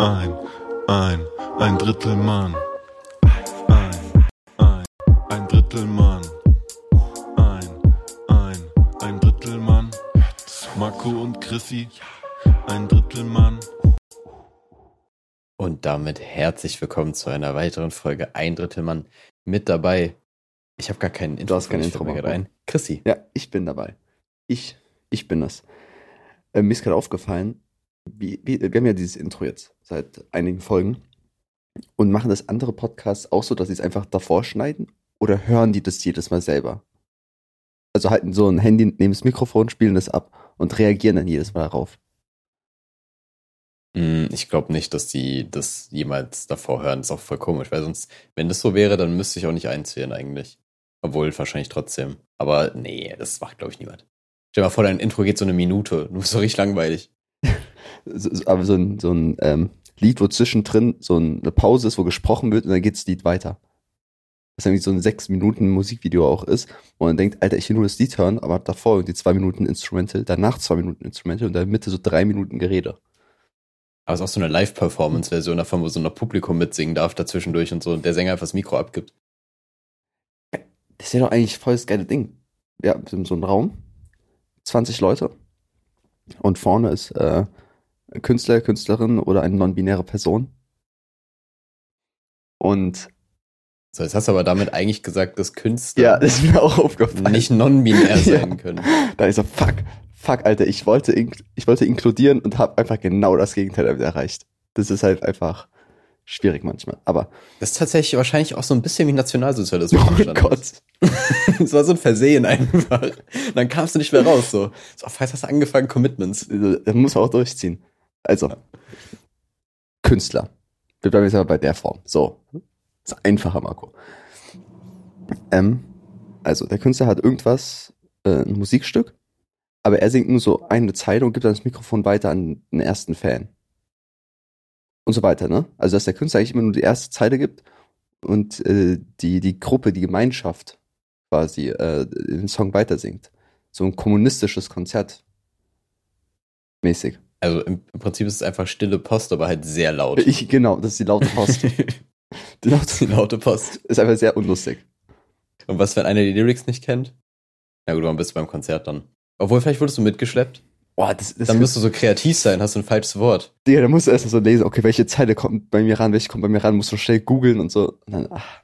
ein, ein, ein Drittel Mann. Ein, ein, ein Drittel Mann. Ein, ein, ein Drittel Mann. Marco und Chrissy, ein Drittel Mann. Und damit herzlich willkommen zu einer weiteren Folge Ein Drittel Mann mit dabei. Ich habe gar keinen Intro. Du hast kein Intro, fällt mir Marco. gerade ein. Chrissy. Ja, ich bin dabei. Ich, ich bin das. Äh, mir ist gerade aufgefallen, wie, wie, wir haben ja dieses Intro jetzt seit einigen Folgen und machen das andere Podcasts auch so, dass sie es einfach davor schneiden oder hören die das jedes Mal selber? Also halten so ein Handy neben das Mikrofon, spielen das ab und reagieren dann jedes Mal darauf. Hm, Ich glaube nicht, dass die das jemals davor hören. ist auch voll komisch, weil sonst, wenn das so wäre, dann müsste ich auch nicht einzählen eigentlich. Obwohl, wahrscheinlich trotzdem. Aber nee, das macht, glaube ich, niemand. Stell dir mal vor, dein Intro geht so eine Minute. Du bist so richtig langweilig. Aber so ein, so ein ähm, Lied, wo zwischendrin so ein- eine Pause ist, wo gesprochen wird und dann geht das Lied weiter. Was irgendwie so ein sechs Minuten Musikvideo auch ist, wo man denkt, Alter, ich will nur das Lied hören, aber davor irgendwie zwei Minuten Instrumental, danach zwei Minuten Instrumental und in der Mitte so drei Minuten Gerede. Aber es ist auch so eine Live-Performance-Version davon, wo so ein Publikum mitsingen darf dazwischendurch und so und der Sänger einfach das Mikro abgibt. Das wäre doch eigentlich voll das geile Ding. Ja, so einen Raum, 20 Leute und vorne ist äh, ein Künstler, Künstlerin oder eine non-binäre Person. Und So, jetzt hast du aber damit eigentlich gesagt, dass Künstler ja, das ist mir auch aufgefallen. nicht non-binär Ja. sein können. Da ist so, fuck, fuck, Alter, ich wollte, ich wollte inkludieren und habe einfach genau das Gegenteil damit erreicht. Das ist halt einfach schwierig manchmal. Aber, Das ist tatsächlich wahrscheinlich auch so ein bisschen wie Nationalsozialismus. oh Gott. Das war so ein Versehen einfach. Und dann kamst du nicht mehr raus. So, so auf was hast du angefangen? Commitments. das muss man auch durchziehen. Also, Künstler. Wir bleiben jetzt aber bei der Form. So, ist einfacher, Marco. Ähm, also, der Künstler hat irgendwas, äh, ein Musikstück, aber er singt nur so eine Zeile und gibt dann das Mikrofon weiter an den ersten Fan. Und so weiter, ne? Also, dass der Künstler eigentlich immer nur die erste Zeile gibt und äh, die, die Gruppe, die Gemeinschaft quasi äh, den Song weiter singt. So ein kommunistisches Konzert. Mäßig. Also im, im Prinzip ist es einfach stille Post, aber halt sehr laut. Ich, genau, das ist die laute Post. Die Die laute laute Post. ist einfach sehr unlustig. Und was, wenn einer die Lyrics nicht kennt? Na gut, dann bist du beim Konzert dann. Obwohl, vielleicht wurdest du mitgeschleppt. Boah, das, das Dann musst du so kreativ sein, hast du ein falsches Wort. Digga, da musst du erst mal so lesen, okay, welche Zeile kommt bei mir ran, welche kommt bei mir ran, musst du schnell googeln und so. Und dann, ach,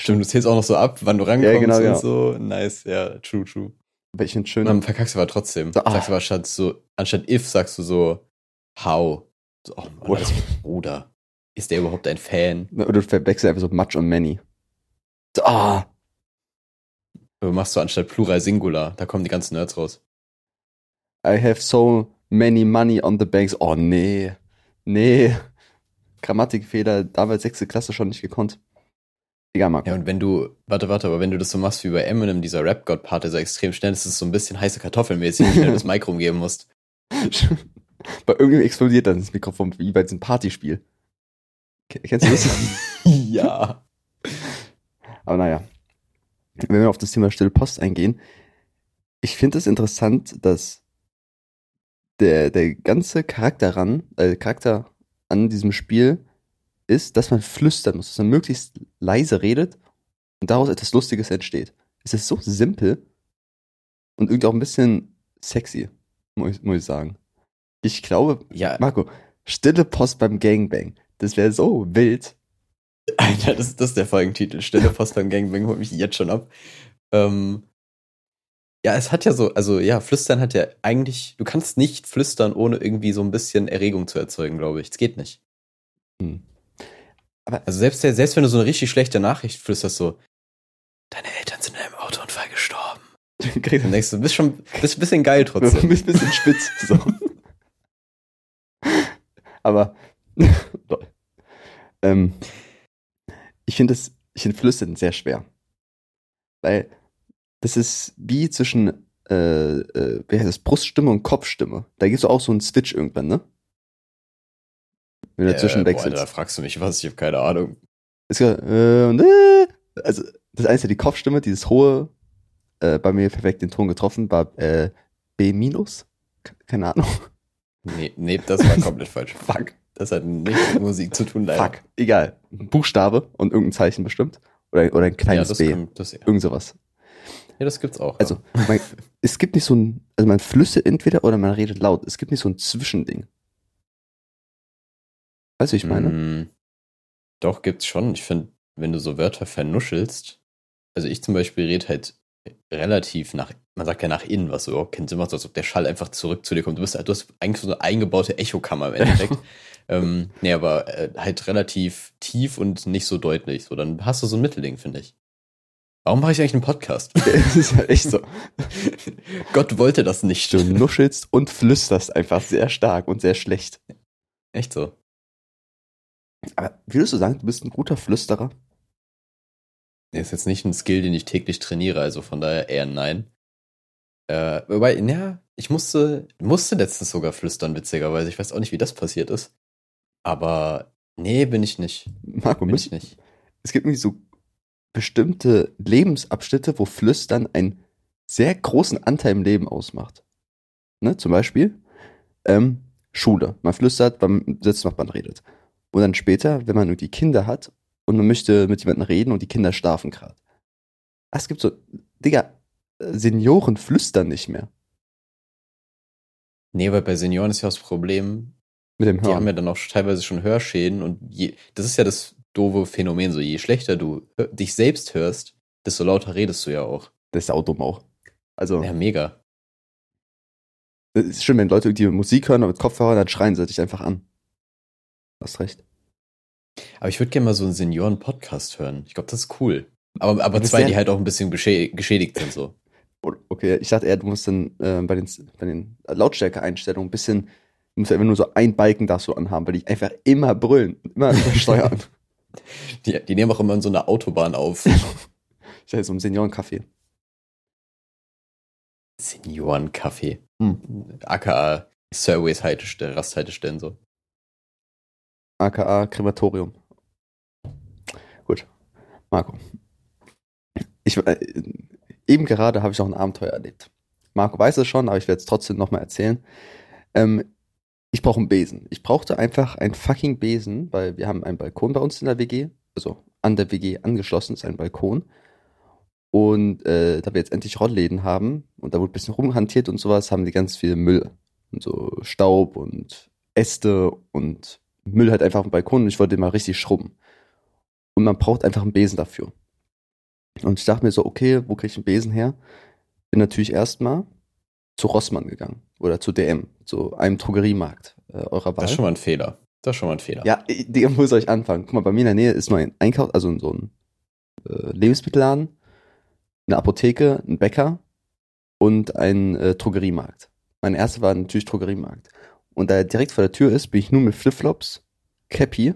Stimmt, du zählst auch noch so ab, wann du rankommst genau, und genau. so. Nice, ja, true, true. Aber ich finde schön. Dann verkackst du aber trotzdem. So, ah. Sagst aber statt so, anstatt if sagst du so how. So, oh Mann, das Bruder. Ist der überhaupt ein Fan? Oder du verwechselst einfach so much und many. So, ah, Du machst so anstatt Plural Singular, da kommen die ganzen Nerds raus. I have so many money on the banks. Oh, nee. Nee. Grammatikfehler, damals sechste Klasse schon nicht gekonnt. Ja, und wenn du, warte, warte, aber wenn du das so machst wie bei Eminem, dieser Rap-God-Part, der so extrem schnell ist, ist es so ein bisschen heiße Kartoffelmäßig, wie schnell du das Mic rumgeben musst. bei irgendwem explodiert dann das Mikrofon, wie bei diesem Partyspiel. Ke- Kennst du das? ja. Aber naja, wenn wir auf das Thema Stille Post eingehen, ich finde es interessant, dass der, der ganze Charakter ran, äh, Charakter an diesem Spiel ist, dass man flüstern muss, dass man möglichst leise redet und daraus etwas Lustiges entsteht. Es ist so simpel und irgendwie auch ein bisschen sexy, muss ich, muss ich sagen. Ich glaube, Ja, Marco, Stille Post beim Gangbang, das wäre so wild. Alter, das, das ist der Folgentitel. Stille Post beim Gangbang holt mich jetzt schon ab. Ähm, ja, es hat ja so, also ja, Flüstern hat ja eigentlich, du kannst nicht flüstern, ohne irgendwie so ein bisschen Erregung zu erzeugen, glaube ich. Es geht nicht. Hm. Also selbst, selbst wenn du so eine richtig schlechte Nachricht flüsterst, so, deine Eltern sind in einem Autounfall gestorben. Dann denkst du, du bist schon bist ein bisschen geil Du trotzdem. bist ein bisschen spitz. So. Aber lol. ähm, ich finde es, ich finde Flüstern sehr schwer. Weil das ist wie zwischen äh, äh, wie heißt das, Bruststimme und Kopfstimme. Da gibt es auch so einen Switch irgendwann, ne? Wenn du dazwischen Äh, boah, wechselst. Alter, da fragst du mich was, ich habe keine Ahnung. Ist ja, äh, äh, also das eine ist ja die Kopfstimme, dieses hohe, äh, bei mir perfekt den Ton getroffen, war äh, B minus. Keine Ahnung. Nee, nee, das war komplett falsch. Fuck. Das hat nichts mit Musik zu tun, leider. Fuck, egal. Ein Buchstabe und irgendein Zeichen bestimmt. Oder, oder ein Ja, kleines das, B. kann, das, ja. Irgend sowas. ja, das gibt's auch. Also, man, es gibt nicht so ein, also man flüstert entweder oder man redet laut. Es gibt nicht so ein Zwischending. Weißt du, ich ja. meine? Mm, Doch, gibt's schon. Ich finde, wenn du so Wörter vernuschelst, also ich zum Beispiel rede halt relativ nach, man sagt ja nach innen, was so überhaupt keinen Sinn macht, so als ob der Schall einfach zurück zu dir kommt. Du bist du hast eigentlich so eine eingebaute Echokammer im Endeffekt. ähm, nee, aber äh, halt relativ tief und nicht so deutlich. So, dann hast du so ein Mittelding, finde ich. Warum mache ich eigentlich einen Podcast? Es ist halt echt so. Gott wollte das nicht. Du nuschelst und flüsterst einfach sehr stark und sehr schlecht. Echt so. Aber würdest du sagen, du bist ein guter Flüsterer? Nee, ist jetzt nicht ein Skill, den ich täglich trainiere, also von daher eher nein. Äh, wobei, ja, ich musste, musste letztens sogar flüstern, witzigerweise. Ich weiß auch nicht, wie das passiert ist. Aber nee, bin ich nicht. Marco, Bin ich nicht. es gibt nämlich so bestimmte Lebensabschnitte, wo Flüstern einen sehr großen Anteil im Leben ausmacht. Ne? Zum Beispiel ähm, Schule. Man flüstert beim Sitznachbarn redet. Und dann später, wenn man irgendwie Kinder hat und man möchte mit jemandem reden und die Kinder schlafen gerade. Es gibt so, Digga, Senioren flüstern nicht mehr Nee, weil bei Senioren ist ja das Problem, mit dem die haben Hören. ja dann auch teilweise schon Hörschäden und je, das ist ja das doofe Phänomen, so je schlechter du dich selbst hörst, desto lauter redest du ja auch. Das ist saudumm auch. Also, Ja, mega. es ist schön, wenn Leute irgendwie Musik hören und mit Kopfhörer, dann schreien sie dich einfach an. Hast recht. Aber ich würde gerne mal so einen Senioren-Podcast hören. Ich glaube, das ist cool. Aber, aber zwei, die halt auch ein bisschen geschä geschädigt sind, so. Okay, ich dachte eher, du musst dann äh, bei den, bei den Lautstärke-Einstellungen ein bisschen, du musst ja immer nur so ein Balken darfst du anhaben, weil die einfach immer brüllen und immer übersteuern. Die, die nehmen auch immer in so einer Autobahn auf. ich dachte, so ein Seniorencafé. Seniorencafé. Hm. AKA Surveys Haltestelle, Rasthaltestellen so. AKA Krematorium. Gut. Marco. Ich, äh, eben gerade habe ich noch ein Abenteuer erlebt. Marco weiß es schon, aber ich werde es trotzdem nochmal erzählen. Ähm, ich brauche einen Besen. Ich brauchte einfach einen fucking Besen, weil wir haben einen Balkon bei uns in der WG. Also an der WG angeschlossen ist ein Balkon. Und äh, da wir jetzt endlich Rollläden haben und da wurde ein bisschen rumhantiert und sowas, haben die ganz viel Müll. Und so Staub und Äste und Müll halt einfach auf dem Balkon und ich wollte den mal richtig schrubben. Und man braucht einfach einen Besen dafür. Und ich dachte mir so, okay, wo kriege ich einen Besen her? Bin natürlich erstmal zu Rossmann gegangen oder zu DM, zu einem Drogeriemarkt äh, eurer Wahl. Das ist schon mal ein Fehler. Das ist schon mal ein Fehler. Ja, wo soll ich anfangen? Guck mal, bei mir in der Nähe ist nur ein Einkauf, also so ein äh, Lebensmittelladen, eine Apotheke, ein Bäcker und ein äh, Drogeriemarkt. Mein erster war natürlich Drogeriemarkt. Und da er direkt vor der Tür ist, bin ich nur mit Flipflops, Cappy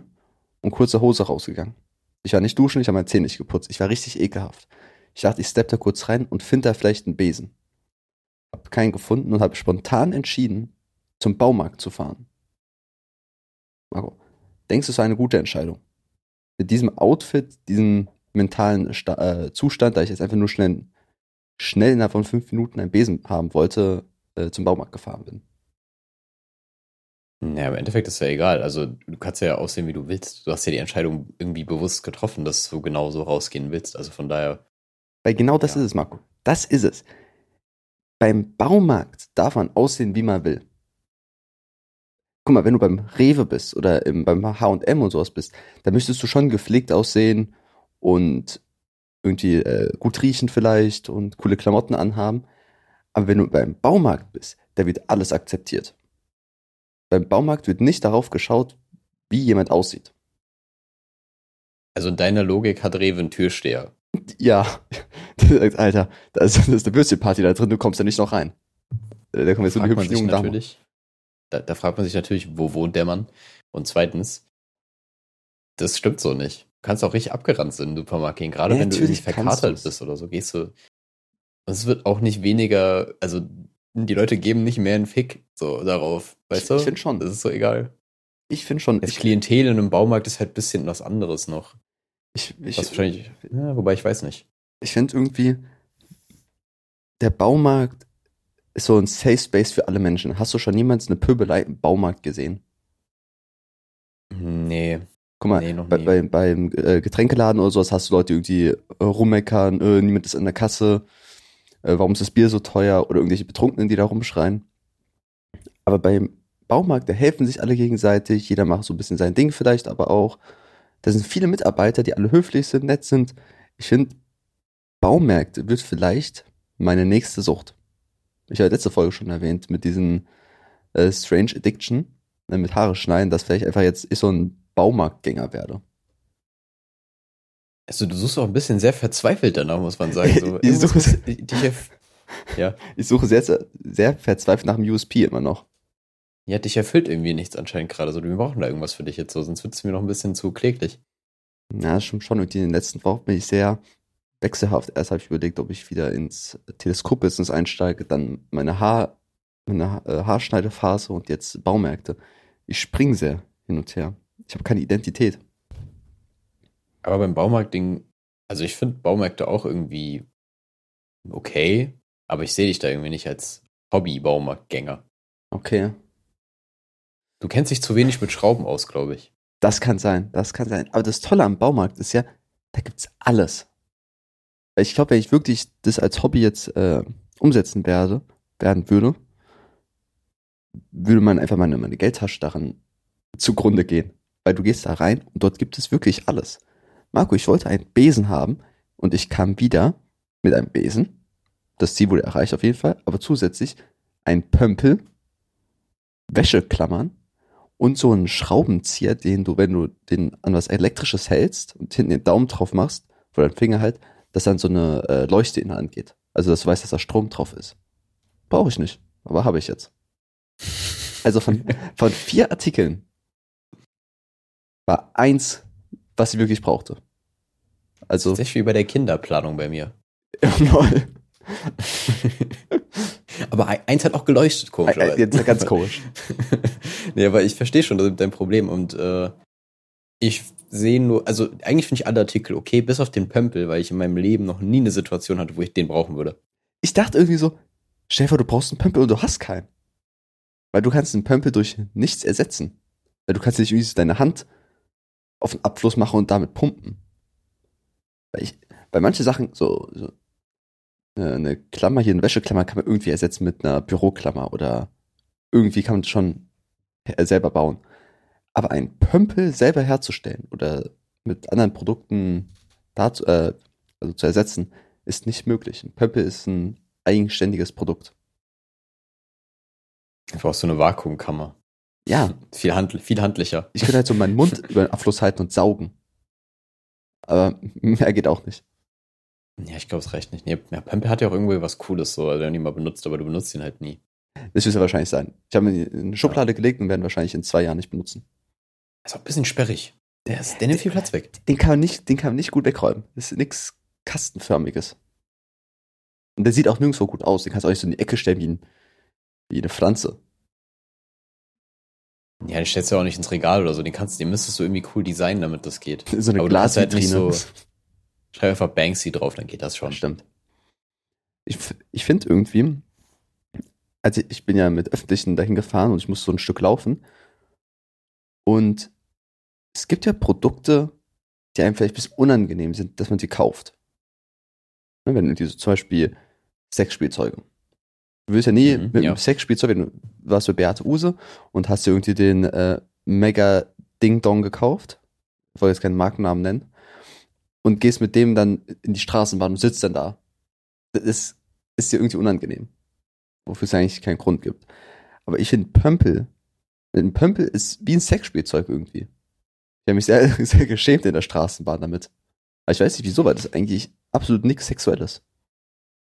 und kurzer Hose rausgegangen. Ich war nicht duschen, ich habe meine Zähne nicht geputzt. Ich war richtig ekelhaft. Ich dachte, ich stepp da kurz rein und finde da vielleicht einen Besen. Hab keinen gefunden und habe spontan entschieden, zum Baumarkt zu fahren. Marco, denkst du, es war eine gute Entscheidung? Mit diesem Outfit, diesem mentalen Sta äh, Zustand, da ich jetzt einfach nur schnell, schnell innerhalb von fünf Minuten einen Besen haben wollte, äh, zum Baumarkt gefahren bin. Ja, im Endeffekt ist ja egal. Also du kannst ja aussehen, wie du willst. Du hast ja die Entscheidung irgendwie bewusst getroffen, dass du genau so rausgehen willst. Also von daher, Weil genau das Ja. ist es, Marco. Das ist es. Beim Baumarkt darf man aussehen, wie man will. Guck mal, wenn du beim Rewe bist oder im, beim H&M und sowas bist, dann möchtest du schon gepflegt aussehen und irgendwie äh, gut riechen vielleicht und coole Klamotten anhaben. Aber wenn du beim Baumarkt bist, da wird alles akzeptiert. Beim Baumarkt wird nicht darauf geschaut, wie jemand aussieht. also in deiner Logik hat Rewe einen Türsteher. Ja, Alter, da ist, da ist eine Würstchenparty da drin, du kommst ja nicht noch rein. Äh, Da kommen jetzt so sich jungen Damen. natürlich, da, da fragt man sich natürlich, wo wohnt der Mann? Und zweitens, das stimmt so nicht. Du kannst auch richtig abgerannt sein in den Supermarkt gehen, gerade Ja, wenn du irgendwie verkatert bist oder so, gehst du. Und es wird auch nicht weniger, also die Leute geben nicht mehr einen Fick so darauf, weißt Ich- du? ich find schon. Das ist so egal. Ich finde schon, Das ich, Klientel in einem Baumarkt ist halt ein bisschen was anderes noch. ich, ich, Was wahrscheinlich, ja, wobei ich weiß nicht. ich finde irgendwie, der Baumarkt ist so ein Safe Space für alle Menschen. Hast du schon jemals eine Pöbelei im Baumarkt gesehen? Nee, Guck mal, Nee, noch bei, nie. bei, beim äh, Getränkeladen oder sowas hast du Leute, die irgendwie äh, rummeckern, äh, niemand ist an der Kasse, äh, warum ist das Bier so teuer oder irgendwelche Betrunkenen, die da rumschreien. Aber beim Baumarkt, da helfen sich alle gegenseitig, jeder macht so ein bisschen sein Ding vielleicht, aber auch, da sind viele Mitarbeiter, die alle höflich sind, nett sind. Ich finde, Baumärkte wird vielleicht meine nächste Sucht. Ich habe letzte Folge schon erwähnt, mit diesem äh, Strange Addiction, äh, mit Haare schneiden, dass vielleicht einfach jetzt ich so ein Baumarktgänger werde. Also du suchst auch ein bisschen sehr verzweifelt danach, muss man sagen. So, Ich suche- ja. Ich suche sehr, sehr, verzweifelt nach dem USP immer noch. ja, dich erfüllt irgendwie nichts anscheinend gerade. So, wir brauchen da irgendwas für dich jetzt so, sonst wird es mir noch ein bisschen zu kläglich. Ja, schon, schon irgendwie in den letzten Wochen bin ich sehr wechselhaft. Erst habe ich überlegt, ob ich wieder ins Teleskop-Business einsteige, dann meine Haar, meine Ha- äh, Haarschneidephase und jetzt Baumärkte. Ich springe sehr hin und her. Ich habe keine Identität. Aber beim Baumarkt-Ding, also ich finde Baumärkte auch irgendwie okay, aber ich sehe dich da irgendwie nicht als Hobby-Baumarktgänger. Okay. Du kennst dich zu wenig mit Schrauben aus, glaube ich. Das kann sein, das kann sein. Aber das Tolle am Baumarkt ist ja, da gibt's alles. Weil Ich glaube, wenn ich wirklich das als Hobby jetzt äh, umsetzen werde, werden würde, würde man einfach meine, meine Geldtasche daran zugrunde gehen. Weil du gehst da rein und dort gibt es wirklich alles. Marco, ich wollte einen Besen haben und ich kam wieder mit einem Besen. Das Ziel wurde erreicht auf jeden Fall, aber zusätzlich ein Pömpel, Wäscheklammern und so einen Schraubenzieher, den du, wenn du den an was Elektrisches hältst und hinten den Daumen drauf machst, wo dein Finger halt, dass dann so eine äh, Leuchte in der Hand geht. Also, dass du weißt, dass da Strom drauf ist. Brauche ich nicht, aber habe ich jetzt. Also von, von vier Artikeln war eins, was ich wirklich brauchte. Also, Tatsächlich wie bei der Kinderplanung bei mir. lol. Aber ein- eins hat auch geleuchtet, komisch. Jetzt ganz komisch. nee, aber ich verstehe schon das- dein Problem und äh, ich sehe nur, also eigentlich finde ich alle Artikel okay, bis auf den Pömpel, weil ich in meinem Leben noch nie eine Situation hatte, wo ich den brauchen würde. Ich dachte irgendwie so, vor, du brauchst einen Pömpel und du hast keinen. Weil du kannst einen Pömpel durch nichts ersetzen. Weil du kannst nicht irgendwie deine Hand auf den Abfluss machen und damit pumpen. Weil ich, bei manchen Sachen, so, so eine, eine Klammer hier, eine Wäscheklammer kann man irgendwie ersetzen mit einer Büroklammer oder irgendwie kann man das schon he- selber bauen. Aber ein Pömpel selber herzustellen oder mit anderen Produkten dazu, äh, also zu ersetzen, ist nicht möglich. Ein Pömpel ist ein eigenständiges Produkt. Du brauchst so eine Vakuumkammer. Ja, Viel, handl viel handlicher. ich könnte halt so meinen Mund über den Abfluss halten und saugen. Aber mehr geht auch nicht. Ja, ich glaube, es reicht nicht. Nee, ja, Pömpel hat ja auch irgendwie was Cooles, so, den nie mal benutzt, aber du benutzt ihn halt nie. Das wird ja wahrscheinlich sein. Ich habe ihn in eine Schublade gelegt und werden wahrscheinlich in zwei Jahren nicht benutzen. Ist auch ein bisschen sperrig. Der, ist, der nimmt viel Platz weg. Den kann man nicht, den kann man nicht gut wegräumen. Das ist nichts kastenförmiges. Und der sieht auch nirgendwo gut aus. Den kannst du auch nicht so in die Ecke stellen wie, ein, wie eine Pflanze. Ja, den stellst du ja auch nicht ins Regal oder so. Den kannst, den müsstest du irgendwie cool designen, damit das geht. So eine Aber du kannst halt nicht Glasvitrine. so- Schreib einfach Banksy drauf, dann geht das schon. Das stimmt. Ich, ich finde irgendwie, also ich bin ja mit Öffentlichen dahin gefahren und ich muss so ein Stück laufen. Und es gibt ja Produkte, die einem vielleicht ein bisschen unangenehm sind, dass man sie kauft. Ne, wenn irgendwie so zum Beispiel Sexspielzeuge. Du willst ja nie Mhm, mit ja. einem Sexspielzeug, wenn du warst bei Beate Use und hast dir irgendwie den äh, Mega Ding Dong gekauft. Ich wollte jetzt keinen Markennamen nennen. Und gehst mit dem dann in die Straßenbahn und sitzt dann da. Das ist, ist dir irgendwie unangenehm. Wofür es eigentlich keinen Grund gibt. Aber ich finde Pömpel, ein Pömpel ist wie ein Sexspielzeug irgendwie. Ich habe mich sehr, sehr geschämt in der Straßenbahn damit. Aber ich weiß nicht wieso, weil das eigentlich absolut nichts Sexuelles.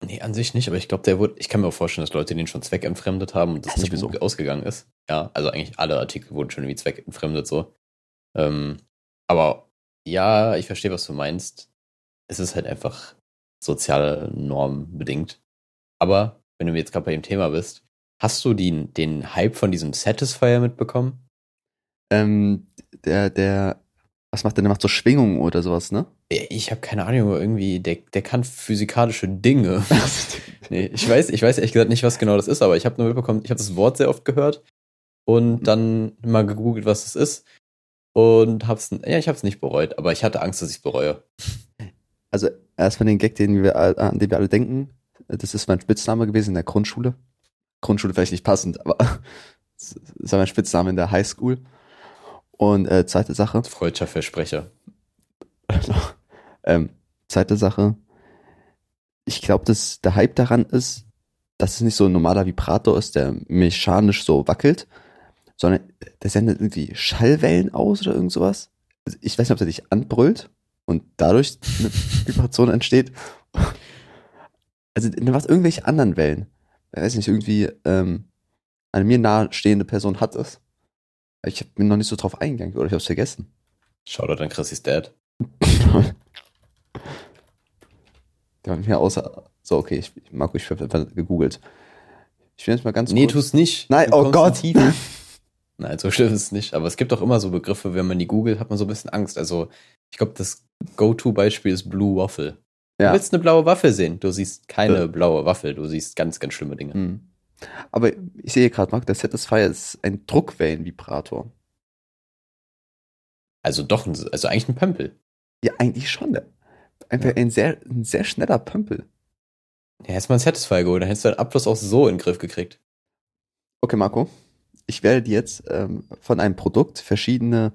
Nee, an sich nicht, aber ich glaube, der wurde, ich kann mir auch vorstellen, dass Leute den schon zweckentfremdet haben und das Ja, nicht sowieso. gut ausgegangen ist. Ja, also eigentlich alle Artikel wurden schon irgendwie zweckentfremdet so. Ähm, aber ja, ich verstehe, was du meinst. Es ist halt einfach soziale Norm bedingt. Aber wenn du jetzt gerade bei dem Thema bist, hast du den, den Hype von diesem Satisfier mitbekommen? Ähm, der, der, was macht der? Der macht so Schwingungen oder sowas, ne? Ich habe keine Ahnung, irgendwie, der, der kann physikalische Dinge. Nee, ich weiß, ich weiß ehrlich gesagt nicht, was genau das ist, aber ich habe nur mitbekommen, ich habe das Wort sehr oft gehört und dann mal gegoogelt, was es ist. und hab's, ja, ich hab's nicht bereut, aber ich hatte Angst, dass ich's bereue. Also erstmal den Gag, den wir, an den wir alle denken. Das ist mein Spitzname gewesen in der Grundschule. Grundschule vielleicht nicht passend, aber das war mein Spitzname in der Highschool. Und äh, zweite Sache, Freudscher Versprecher. ähm, zweite Sache, ich glaube, dass der Hype daran ist, dass es nicht so ein normaler Vibrator ist, der mechanisch so wackelt, sondern der sendet irgendwie Schallwellen aus oder irgend sowas. Ich weiß nicht, ob der dich anbrüllt und dadurch eine Vibration entsteht. Also dann was irgendwelche anderen Wellen. Ich weiß nicht, irgendwie ähm, eine mir nahestehende Person hat es. Ich bin noch nicht so drauf eingegangen oder ich habe es vergessen. Shoutout an Chrissys Dad. Der hat mir außer. So, okay, ich, Marco, ich habe einfach gegoogelt. Ich will jetzt mal ganz Nee, kurz. tu's nicht. Nein, Du oh Gott. Nein, so schlimm ist es nicht. Aber es gibt auch immer so Begriffe, wenn man die googelt, hat man so ein bisschen Angst. Also, ich glaube, das Go-To-Beispiel ist Blue Waffle. Du Ja. willst eine blaue Waffel sehen. Du siehst keine Ja. blaue Waffel. Du siehst ganz, ganz schlimme Dinge. Hm. Aber ich sehe gerade, Marc, der Satisfier ist ein Druckwellenvibrator. Also doch, ein- also eigentlich ein Pömpel. Ja, eigentlich schon. ne? Einfach Ja. ein, sehr, ein sehr schneller Pömpel. Ja, hättest mal einen Satisfier geholt, dann hättest du deinen Abfluss auch so in den Griff gekriegt. Okay, Marco. Ich werde dir jetzt ähm, von einem Produkt verschiedene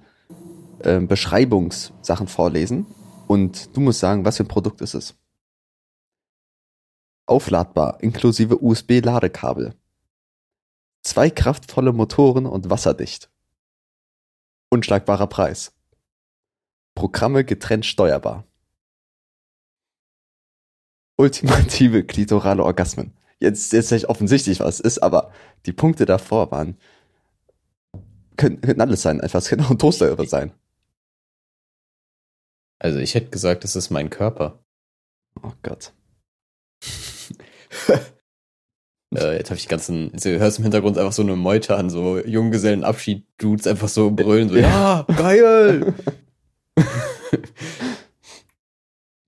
ähm, Beschreibungssachen vorlesen. Und du musst sagen, was für ein Produkt ist es. Aufladbar, inklusive USB-Ladekabel. Zwei kraftvolle Motoren und wasserdicht. Unschlagbarer Preis. Programme getrennt steuerbar. Ultimative klitorale Orgasmen. Jetzt jetzt nicht offensichtlich, was es ist, aber die Punkte davor waren können, könnten alles sein. Einfach, es könnte auch ein Toaster sein. Also ich hätte gesagt, das ist mein Körper. Oh Gott. Äh, jetzt habe ich die ganzen, jetzt hörst im Hintergrund einfach so eine Meute an, so Junggesellenabschied-Dudes einfach so brüllen, so, ja, geil!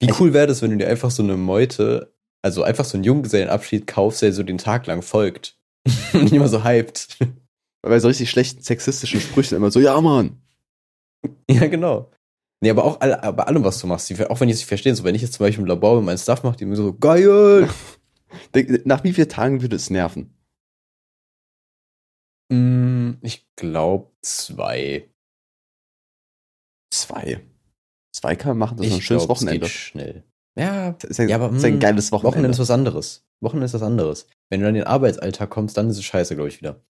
Wie cool wäre das, wenn du dir einfach so eine Meute, also einfach so einen Junggesellenabschied kaufst, der so den Tag lang folgt. Und nicht immer so hyped. Bei so richtig schlechten sexistischen Sprüchen immer so, ja Mann. ja, genau. Nee, aber auch alle, bei allem, was du machst, die- auch wenn ich es nicht verstehe, so wenn ich jetzt zum Beispiel im Labor mit meinem Stuff mache, die mir so, geil! Nach wie vielen Tagen würde es nerven? Mm, ich glaube zwei. Zwei. Zwei kann man machen, das ist ein schönes glaub, es Wochenende. geht schnell. Ja, Das ist, ja, Ja, aber, das ist ein mm, geiles Wochenende Wochenende. ist was anderes. Wochenende ist was anderes. Wenn du dann in den Arbeitsalltag kommst, dann ist es scheiße, glaube ich, wieder.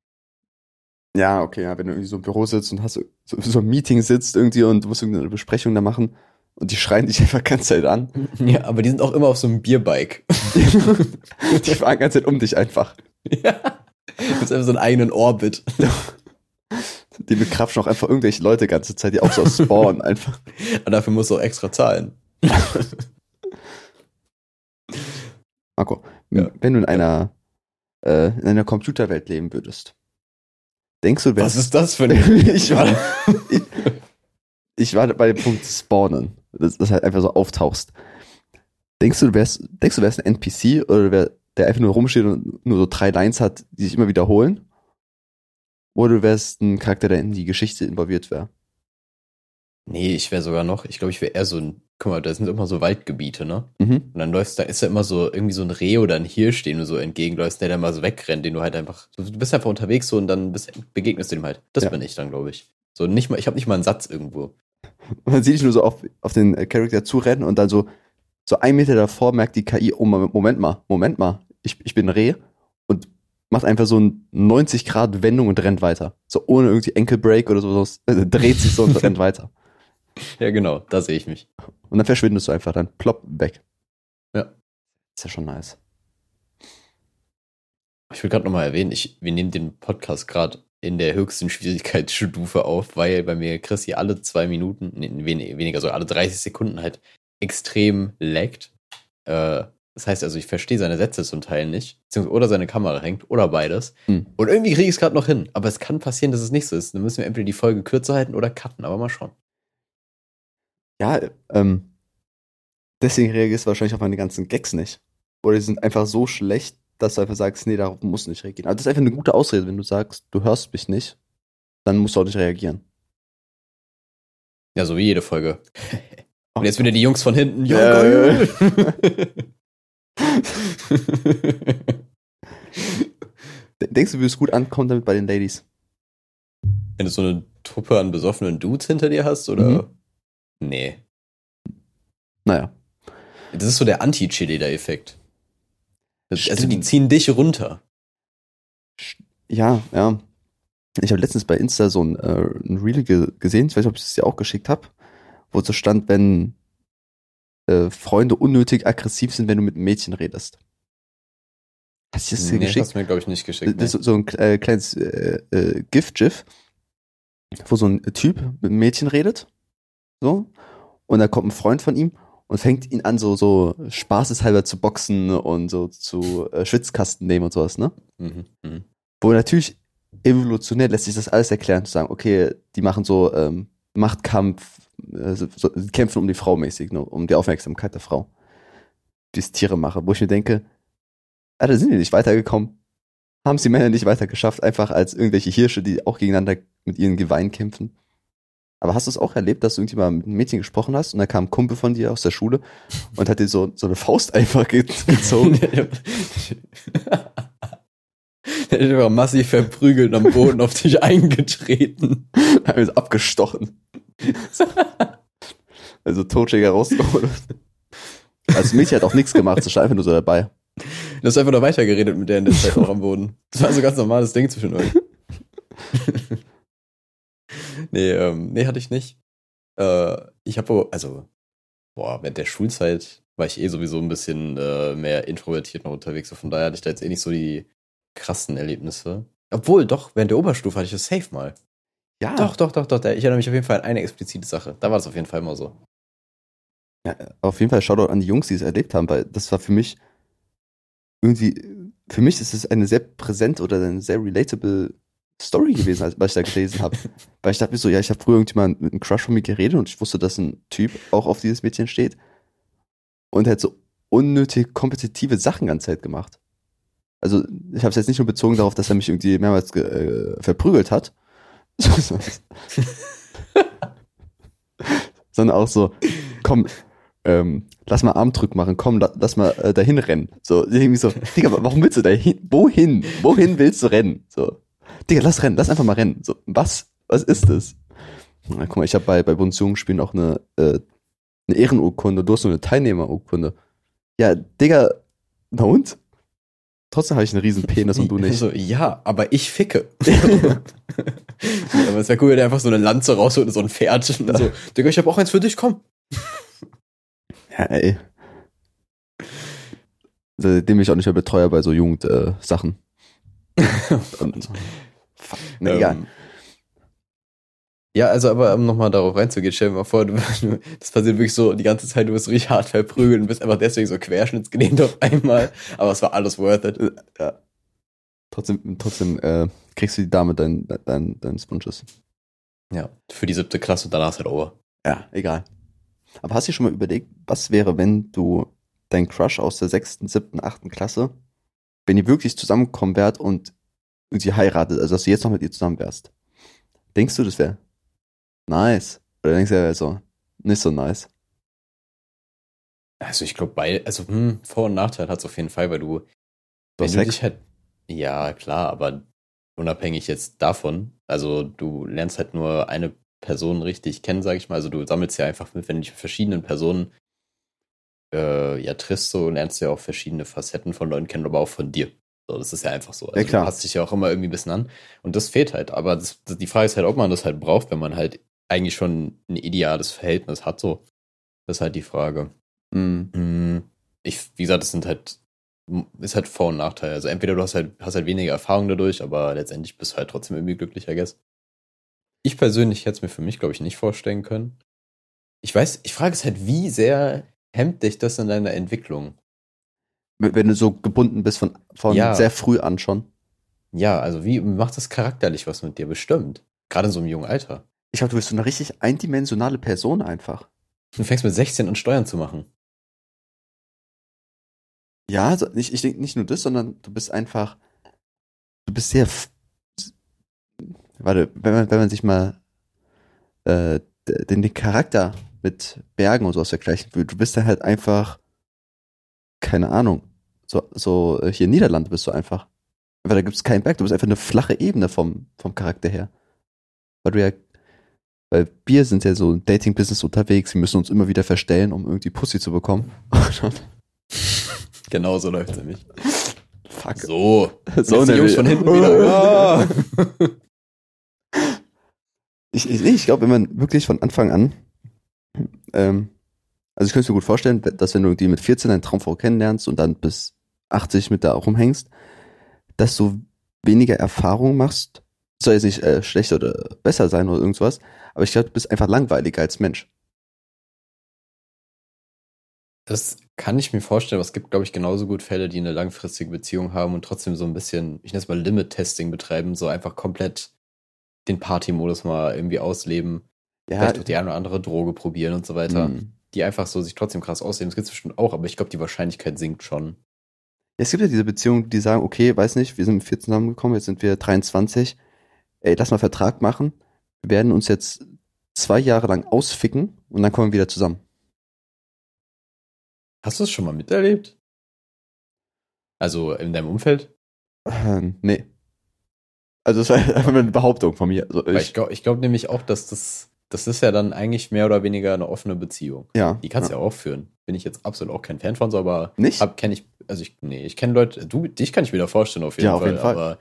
Ja, okay, ja, wenn du irgendwie so im Büro sitzt und hast so, so, so ein Meeting sitzt irgendwie und du musst irgendeine Besprechung da machen und die schreien dich einfach ganz Zeit an. Ja, aber die sind auch immer auf so einem Bierbike. die fahren ganz Zeit um dich einfach. ja. Du bist einfach so einen eigenen Orbit. Die bekrapschen auch einfach irgendwelche Leute ganze Zeit, die auch so spawnen einfach. Und dafür musst du auch extra zahlen. Marco, Ja. wenn du in einer, äh, in einer Computerwelt leben würdest, denkst du, du Was ist das für ein... ich, war, ich, ich war bei dem Punkt Spawnen, dass das halt einfach so auftauchst. Denkst du, du wärst, denkst du, wärst ein NPC oder wär, der einfach nur rumsteht und nur so drei Lines hat, die sich immer wiederholen? Oder du wärst ein Charakter, der in die Geschichte involviert wäre? Nee, ich wäre sogar noch, ich glaube, ich wäre eher so ein, guck mal, da sind immer so Waldgebiete, ne? Mhm. Und dann läufst, da ist ja immer so irgendwie so ein Reh oder ein Hirsch, den du so entgegenläufst, der dann mal so wegrennt, den du halt einfach, du bist einfach unterwegs so und dann bist, begegnest du dem halt. Das Ja. bin ich dann, glaube ich. So nicht mal, ich habe nicht mal einen Satz irgendwo. Und dann sehe ich nur so auf, auf den äh, Charakter zurennen und dann so, so ein Meter davor merkt die KI, oh, Moment mal, Moment mal, ich, ich bin Reh und macht einfach so eine 90 Grad Wendung und rennt weiter. So ohne irgendwie Ankle Break oder sowas, äh, dreht sich so und rennt weiter. Ja, genau, da sehe ich mich. Und dann verschwindest du einfach, dann plopp, weg. Ja. Ist ja schon nice. Ich will gerade nochmal erwähnen, ich, wir nehmen den Podcast gerade in der höchsten Schwierigkeitsstufe auf, weil bei mir Chris hier alle zwei Minuten, nee, wen, weniger so, alle 30 Sekunden halt extrem laggt. Äh, das heißt also, ich verstehe seine Sätze zum Teil nicht, beziehungsweise oder seine Kamera hängt oder beides. Hm. Und irgendwie kriege ich es gerade noch hin. Aber es kann passieren, dass es nicht so ist. Dann müssen wir entweder die Folge kürzer halten oder cutten, aber mal schauen. Ja, ähm, deswegen reagierst du wahrscheinlich auf meine ganzen Gags nicht. Oder die sind einfach so schlecht, dass du einfach sagst, nee, darauf musst du nicht reagieren. Aber das ist einfach eine gute Ausrede, wenn du sagst, du hörst mich nicht, dann musst du auch nicht reagieren. Ja, so wie jede Folge. Und jetzt wieder die Jungs von hinten. Ja, Ja, geil. Denkst du, wie es gut ankommt damit bei den Ladies? Wenn du so eine Truppe an besoffenen Dudes hinter dir hast, oder? Mhm. Nee. Naja. Das ist so der Anti-Cheerleader-Effekt. Das- Also die Stimmt. ziehen dich runter. Ja, ja. Ich habe letztens bei Insta so ein, äh, ein Reel ge gesehen, ich weiß nicht, ob ich es dir auch geschickt habe, wo so stand, wenn äh, Freunde unnötig aggressiv sind, wenn du mit einem Mädchen redest. Hast du das Nee, geschickt? hast mir, glaube ich, nicht geschickt. Das ist so ein äh, kleines äh, äh, GIF-GIF, wo so ein Typ mit einem Mädchen redet. So. Und da kommt ein Freund von ihm und fängt ihn an, so, so spaßeshalber zu boxen und so zu äh, Schwitzkasten nehmen und sowas, ne? Mhm. Mhm. Wo natürlich evolutionär lässt sich das alles erklären, zu sagen, okay, die machen so ähm, Machtkampf, äh, so, kämpfen um die Frau mäßig, ne, um die Aufmerksamkeit der Frau. Die es Tiere machen, wo ich mir denke, ah, da sind die nicht weitergekommen. Haben es die Männer nicht weiter geschafft, einfach als irgendwelche Hirsche, die auch gegeneinander mit ihren Geweinen kämpfen. Aber hast du es auch erlebt, dass du irgendjemand mit einem Mädchen gesprochen hast und da kam ein Kumpel von dir aus der Schule und hat dir so, so eine Faust einfach ge gezogen? Der hat einfach massiv verprügelt und am Boden auf dich eingetreten. hat so abgestochen. also Totschläger rausgeholt. Also das Mädchen hat auch nichts gemacht, so einfach nur so dabei. Du hast einfach noch weitergeredet mit der in der Zeit auch am Boden. Das war so ein ganz normales Ding zwischen euch. nee, ähm, nee, hatte ich nicht. Äh, ich habe, also, boah, während der Schulzeit war ich eh sowieso ein bisschen äh, mehr introvertiert noch unterwegs. So von daher hatte ich da jetzt eh nicht so die krassen Erlebnisse. Obwohl, doch, während der Oberstufe hatte ich das safe mal. Ja, Doch, doch, doch, doch. Ich erinnere mich auf jeden Fall an eine explizite Sache. Da war das auf jeden Fall mal so. Ja, auf jeden Fall Shoutout an die Jungs, die es erlebt haben, weil das war für mich irgendwie, für mich ist es eine sehr präsent oder eine sehr relatable Story gewesen, als, was ich da gelesen habe. weil ich dachte mir so, ja, ich habe früher irgendjemand mit einem Crush von mir geredet und ich wusste, dass ein Typ auch auf dieses Mädchen steht. Und er hat so unnötig kompetitive Sachen ganze Zeit gemacht. Also, ich habe es jetzt nicht nur bezogen darauf, dass er mich irgendwie mehrmals äh, verprügelt hat, sondern auch so, komm, ähm, lass mal Armdrück machen, komm, la, lass mal äh, dahin rennen. So, irgendwie so, Digga, warum willst du dahin? Wohin? Wohin willst du rennen? So, Digga, lass rennen, lass einfach mal rennen. So, was? Was ist das? Na, guck mal, ich habe bei, bei Bundesjugendspielen auch eine, äh, eine Ehrenurkunde, du hast nur eine Teilnehmerurkunde. Ja, Digga, na und? Trotzdem habe ich einen riesen Penis und du nicht. So, ja, aber ich ficke. aber es wäre cool, wenn er einfach so eine Lanze rausholt und so ein Pferd und so, Digga, ich habe auch eins für dich, komm. Ja, ey. Seitdem bin ich auch nicht mehr Betreuer bei so Jugendsachen. Äh, fuck, na, egal. Ähm, Ja, also aber um nochmal darauf reinzugehen, stell dir mal vor, du, das passiert wirklich so die ganze Zeit, du wirst richtig hart verprügelt und bist einfach deswegen so querschnittsgelähmt auf einmal, aber es war alles worth it. Ja. Trotzdem, trotzdem äh, kriegst du die Dame dein, dein, dein Sponges. Ja, für die siebte Klasse und danach ist halt over. Ja, egal. Aber hast du dir schon mal überlegt, was wäre, wenn du dein Crush aus der sechsten, siebten, achten Klasse, wenn ihr wirklich zusammenkommen wärt und sie heiratet, also dass du jetzt noch mit ihr zusammen wärst? Denkst du, das wäre nice? Oder denkst du, er wäre so nicht so nice? Also ich glaube, bei, also hm, Vor- und Nachteil hat es auf jeden Fall, weil du, wenn du dich halt, ja klar, aber unabhängig jetzt davon, also du lernst halt nur eine Person richtig kennen, sag ich mal, also du sammelst ja einfach mit, wenn du dich mit verschiedenen Personen äh, ja triffst, so lernst du ja auch verschiedene Facetten von Leuten kennen, aber auch von dir. So, das ist ja einfach so. Also Ja, klar. Du passt dich ja auch immer irgendwie ein bisschen an. Und das fehlt halt. Aber das, das, die Frage ist halt, ob man das halt braucht, wenn man halt eigentlich schon ein ideales Verhältnis hat. So. Das ist halt die Frage. Mhm. Mm, Ich, wie gesagt, das sind halt, ist halt Vor- und Nachteil. Also entweder du hast halt, hast halt weniger Erfahrung dadurch, aber letztendlich bist du halt trotzdem irgendwie glücklicher, I guess. Ich persönlich hätte es mir für mich, glaube ich, nicht vorstellen können. Ich weiß, ich frage es halt, wie sehr hemmt dich das in deiner Entwicklung? Wenn du so gebunden bist von, von Ja. sehr früh an schon. Ja, also wie macht das charakterlich was mit dir bestimmt? Gerade in so einem jungen Alter. Ich glaube, du bist so eine richtig eindimensionale Person einfach. Du fängst mit 16 an Steuern zu machen. Ja, so, ich, ich denke nicht nur das, sondern du bist einfach, du bist sehr, warte, wenn man, wenn man sich mal äh, den, den Charakter mit Bergen und sowas vergleichen will, du bist dann halt einfach, keine Ahnung, so, so äh, hier in Niederlande bist du einfach. Weil da gibt es keinen Berg, du bist einfach eine flache Ebene vom, vom Charakter her. Weil du ja, weil wir sind ja so im Dating-Business unterwegs, wir müssen uns immer wieder verstellen, um irgendwie Pussy zu bekommen. Genau so läuft es nämlich. Fuck. So. So eine- Jungs von hinten wieder. Ich, ich, ich glaube, wenn man wirklich von Anfang an, ähm, also ich könnte mir gut vorstellen, dass wenn du die mit 14 deine Traumfrau kennenlernst und dann bis 80 mit da rumhängst, dass du weniger Erfahrung machst. Soll jetzt nicht äh, schlechter oder besser sein oder irgendwas, aber ich glaube, du bist einfach langweiliger als Mensch. Das kann ich mir vorstellen, aber es gibt, glaube ich, genauso gut Fälle, die eine langfristige Beziehung haben und trotzdem so ein bisschen, ich nenne es mal Limit-Testing betreiben, so einfach komplett den Party-Modus mal irgendwie ausleben, Ja, vielleicht auch die eine oder andere Droge probieren und so weiter, mh. Die einfach so sich trotzdem krass ausleben. Das gibt es bestimmt auch, aber ich glaube, die Wahrscheinlichkeit sinkt schon. Es gibt ja diese Beziehungen, die sagen, okay, weiß nicht, wir sind mit 14 zusammengekommen, jetzt sind wir 23. Ey, lass mal Vertrag machen. Wir werden uns jetzt zwei Jahre lang ausficken und dann kommen wir wieder zusammen. Hast du es schon mal miterlebt? Also in deinem Umfeld? Ähm, nee. Also das war einfach eine Behauptung von mir. Also ich, ich glaube glaub nämlich auch, dass das, das ist ja dann eigentlich mehr oder weniger eine offene Beziehung. ja. Die kannst du ja. auch führen. Bin ich jetzt absolut auch kein Fan von, so, aber Nicht? hab, kenn ich, also ich, nee, ich kenne Leute, du, dich kann ich mir da vorstellen auf jeden Ja, auf Fall, jeden Fall. aber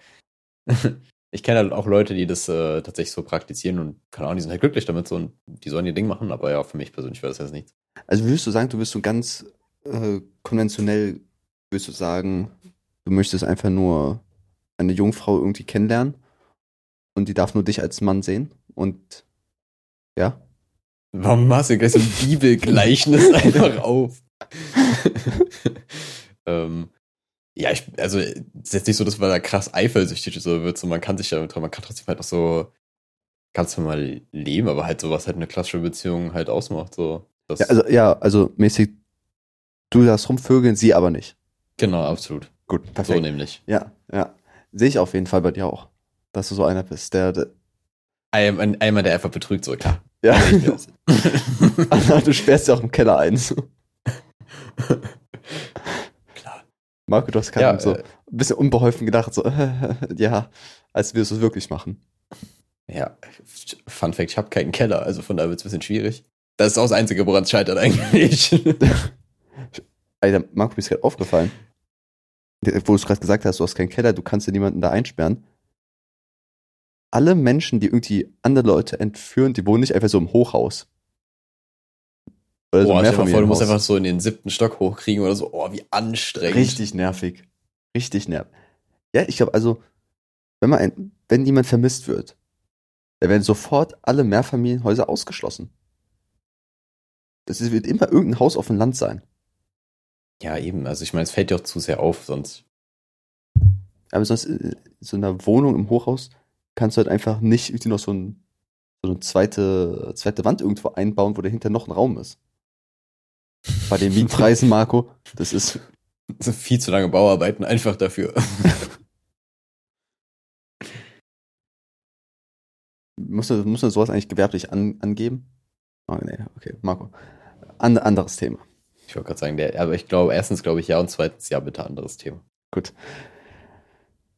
ich kenne halt auch Leute, die das äh, tatsächlich so praktizieren und keine Ahnung, die sind halt glücklich damit so und die sollen ihr Ding machen, aber ja, für mich persönlich wäre das jetzt nichts. Also würdest du sagen, du bist so ganz äh, konventionell, würdest du sagen, du möchtest einfach nur eine Jungfrau irgendwie kennenlernen und die darf nur dich als Mann sehen und ja. Warum machst du gleich so ein Bibelgleichnis einfach auf? ähm, ja, ich, also, es ist jetzt nicht so, dass man da krass eifersüchtig so wird, so man kann sich ja, man kann trotzdem halt auch so ganz normal leben, aber halt so, was halt eine klassische Beziehung halt ausmacht, so. Ja, also, ja, also mäßig, du darfst rumvögeln, sie aber nicht. genau, absolut. Gut, So perfekt. nämlich. Ja, ja. Sehe ich auf jeden Fall bei dir auch. Dass du so einer bist, der, der Ein, ein, einmal, der einfach betrügt, so klar. ja. Du sperrst ja auch im Keller ein. so. klar. Marco, du hast gerade Ja, so äh, ein bisschen unbeholfen gedacht, so, ja, als würdest du es wirklich machen. Ja, Fun Fact, ich habe keinen Keller, also von daher wird es ein bisschen schwierig. Das ist auch das Einzige, woran es scheitert eigentlich. Alter, Marco, mir ist gerade aufgefallen, wo du es gerade gesagt hast, du hast keinen Keller, du kannst ja niemanden da einsperren. Alle Menschen, die irgendwie andere Leute entführen, die wohnen nicht einfach so im Hochhaus. Oder so Boah, dir mal vor, du musst einfach so in den siebten Stock hochkriegen oder so. Oh, wie anstrengend. Richtig nervig. Richtig nervig. Ja, ich glaube, also, wenn man ein, wenn jemand vermisst wird, da werden sofort alle Mehrfamilienhäuser ausgeschlossen. Das wird immer irgendein Haus auf dem Land sein. Ja, eben. Also ich meine, es fällt dir auch zu sehr auf, sonst. Aber sonst in so einer Wohnung im Hochhaus kannst du halt einfach nicht irgendwie noch so, ein, so eine zweite, zweite Wand irgendwo einbauen, wo dahinter noch ein Raum ist. Bei den Mietpreisen, Marco, das ist, Das sind viel zu lange Bauarbeiten einfach dafür. muss man, muss man sowas eigentlich gewerblich an, angeben? Oh, nee, okay, Marco. An, anderes Thema. Ich wollte gerade sagen, der, aber ich glaube, erstens glaube ich ja und zweitens ja, bitte anderes Thema. Gut.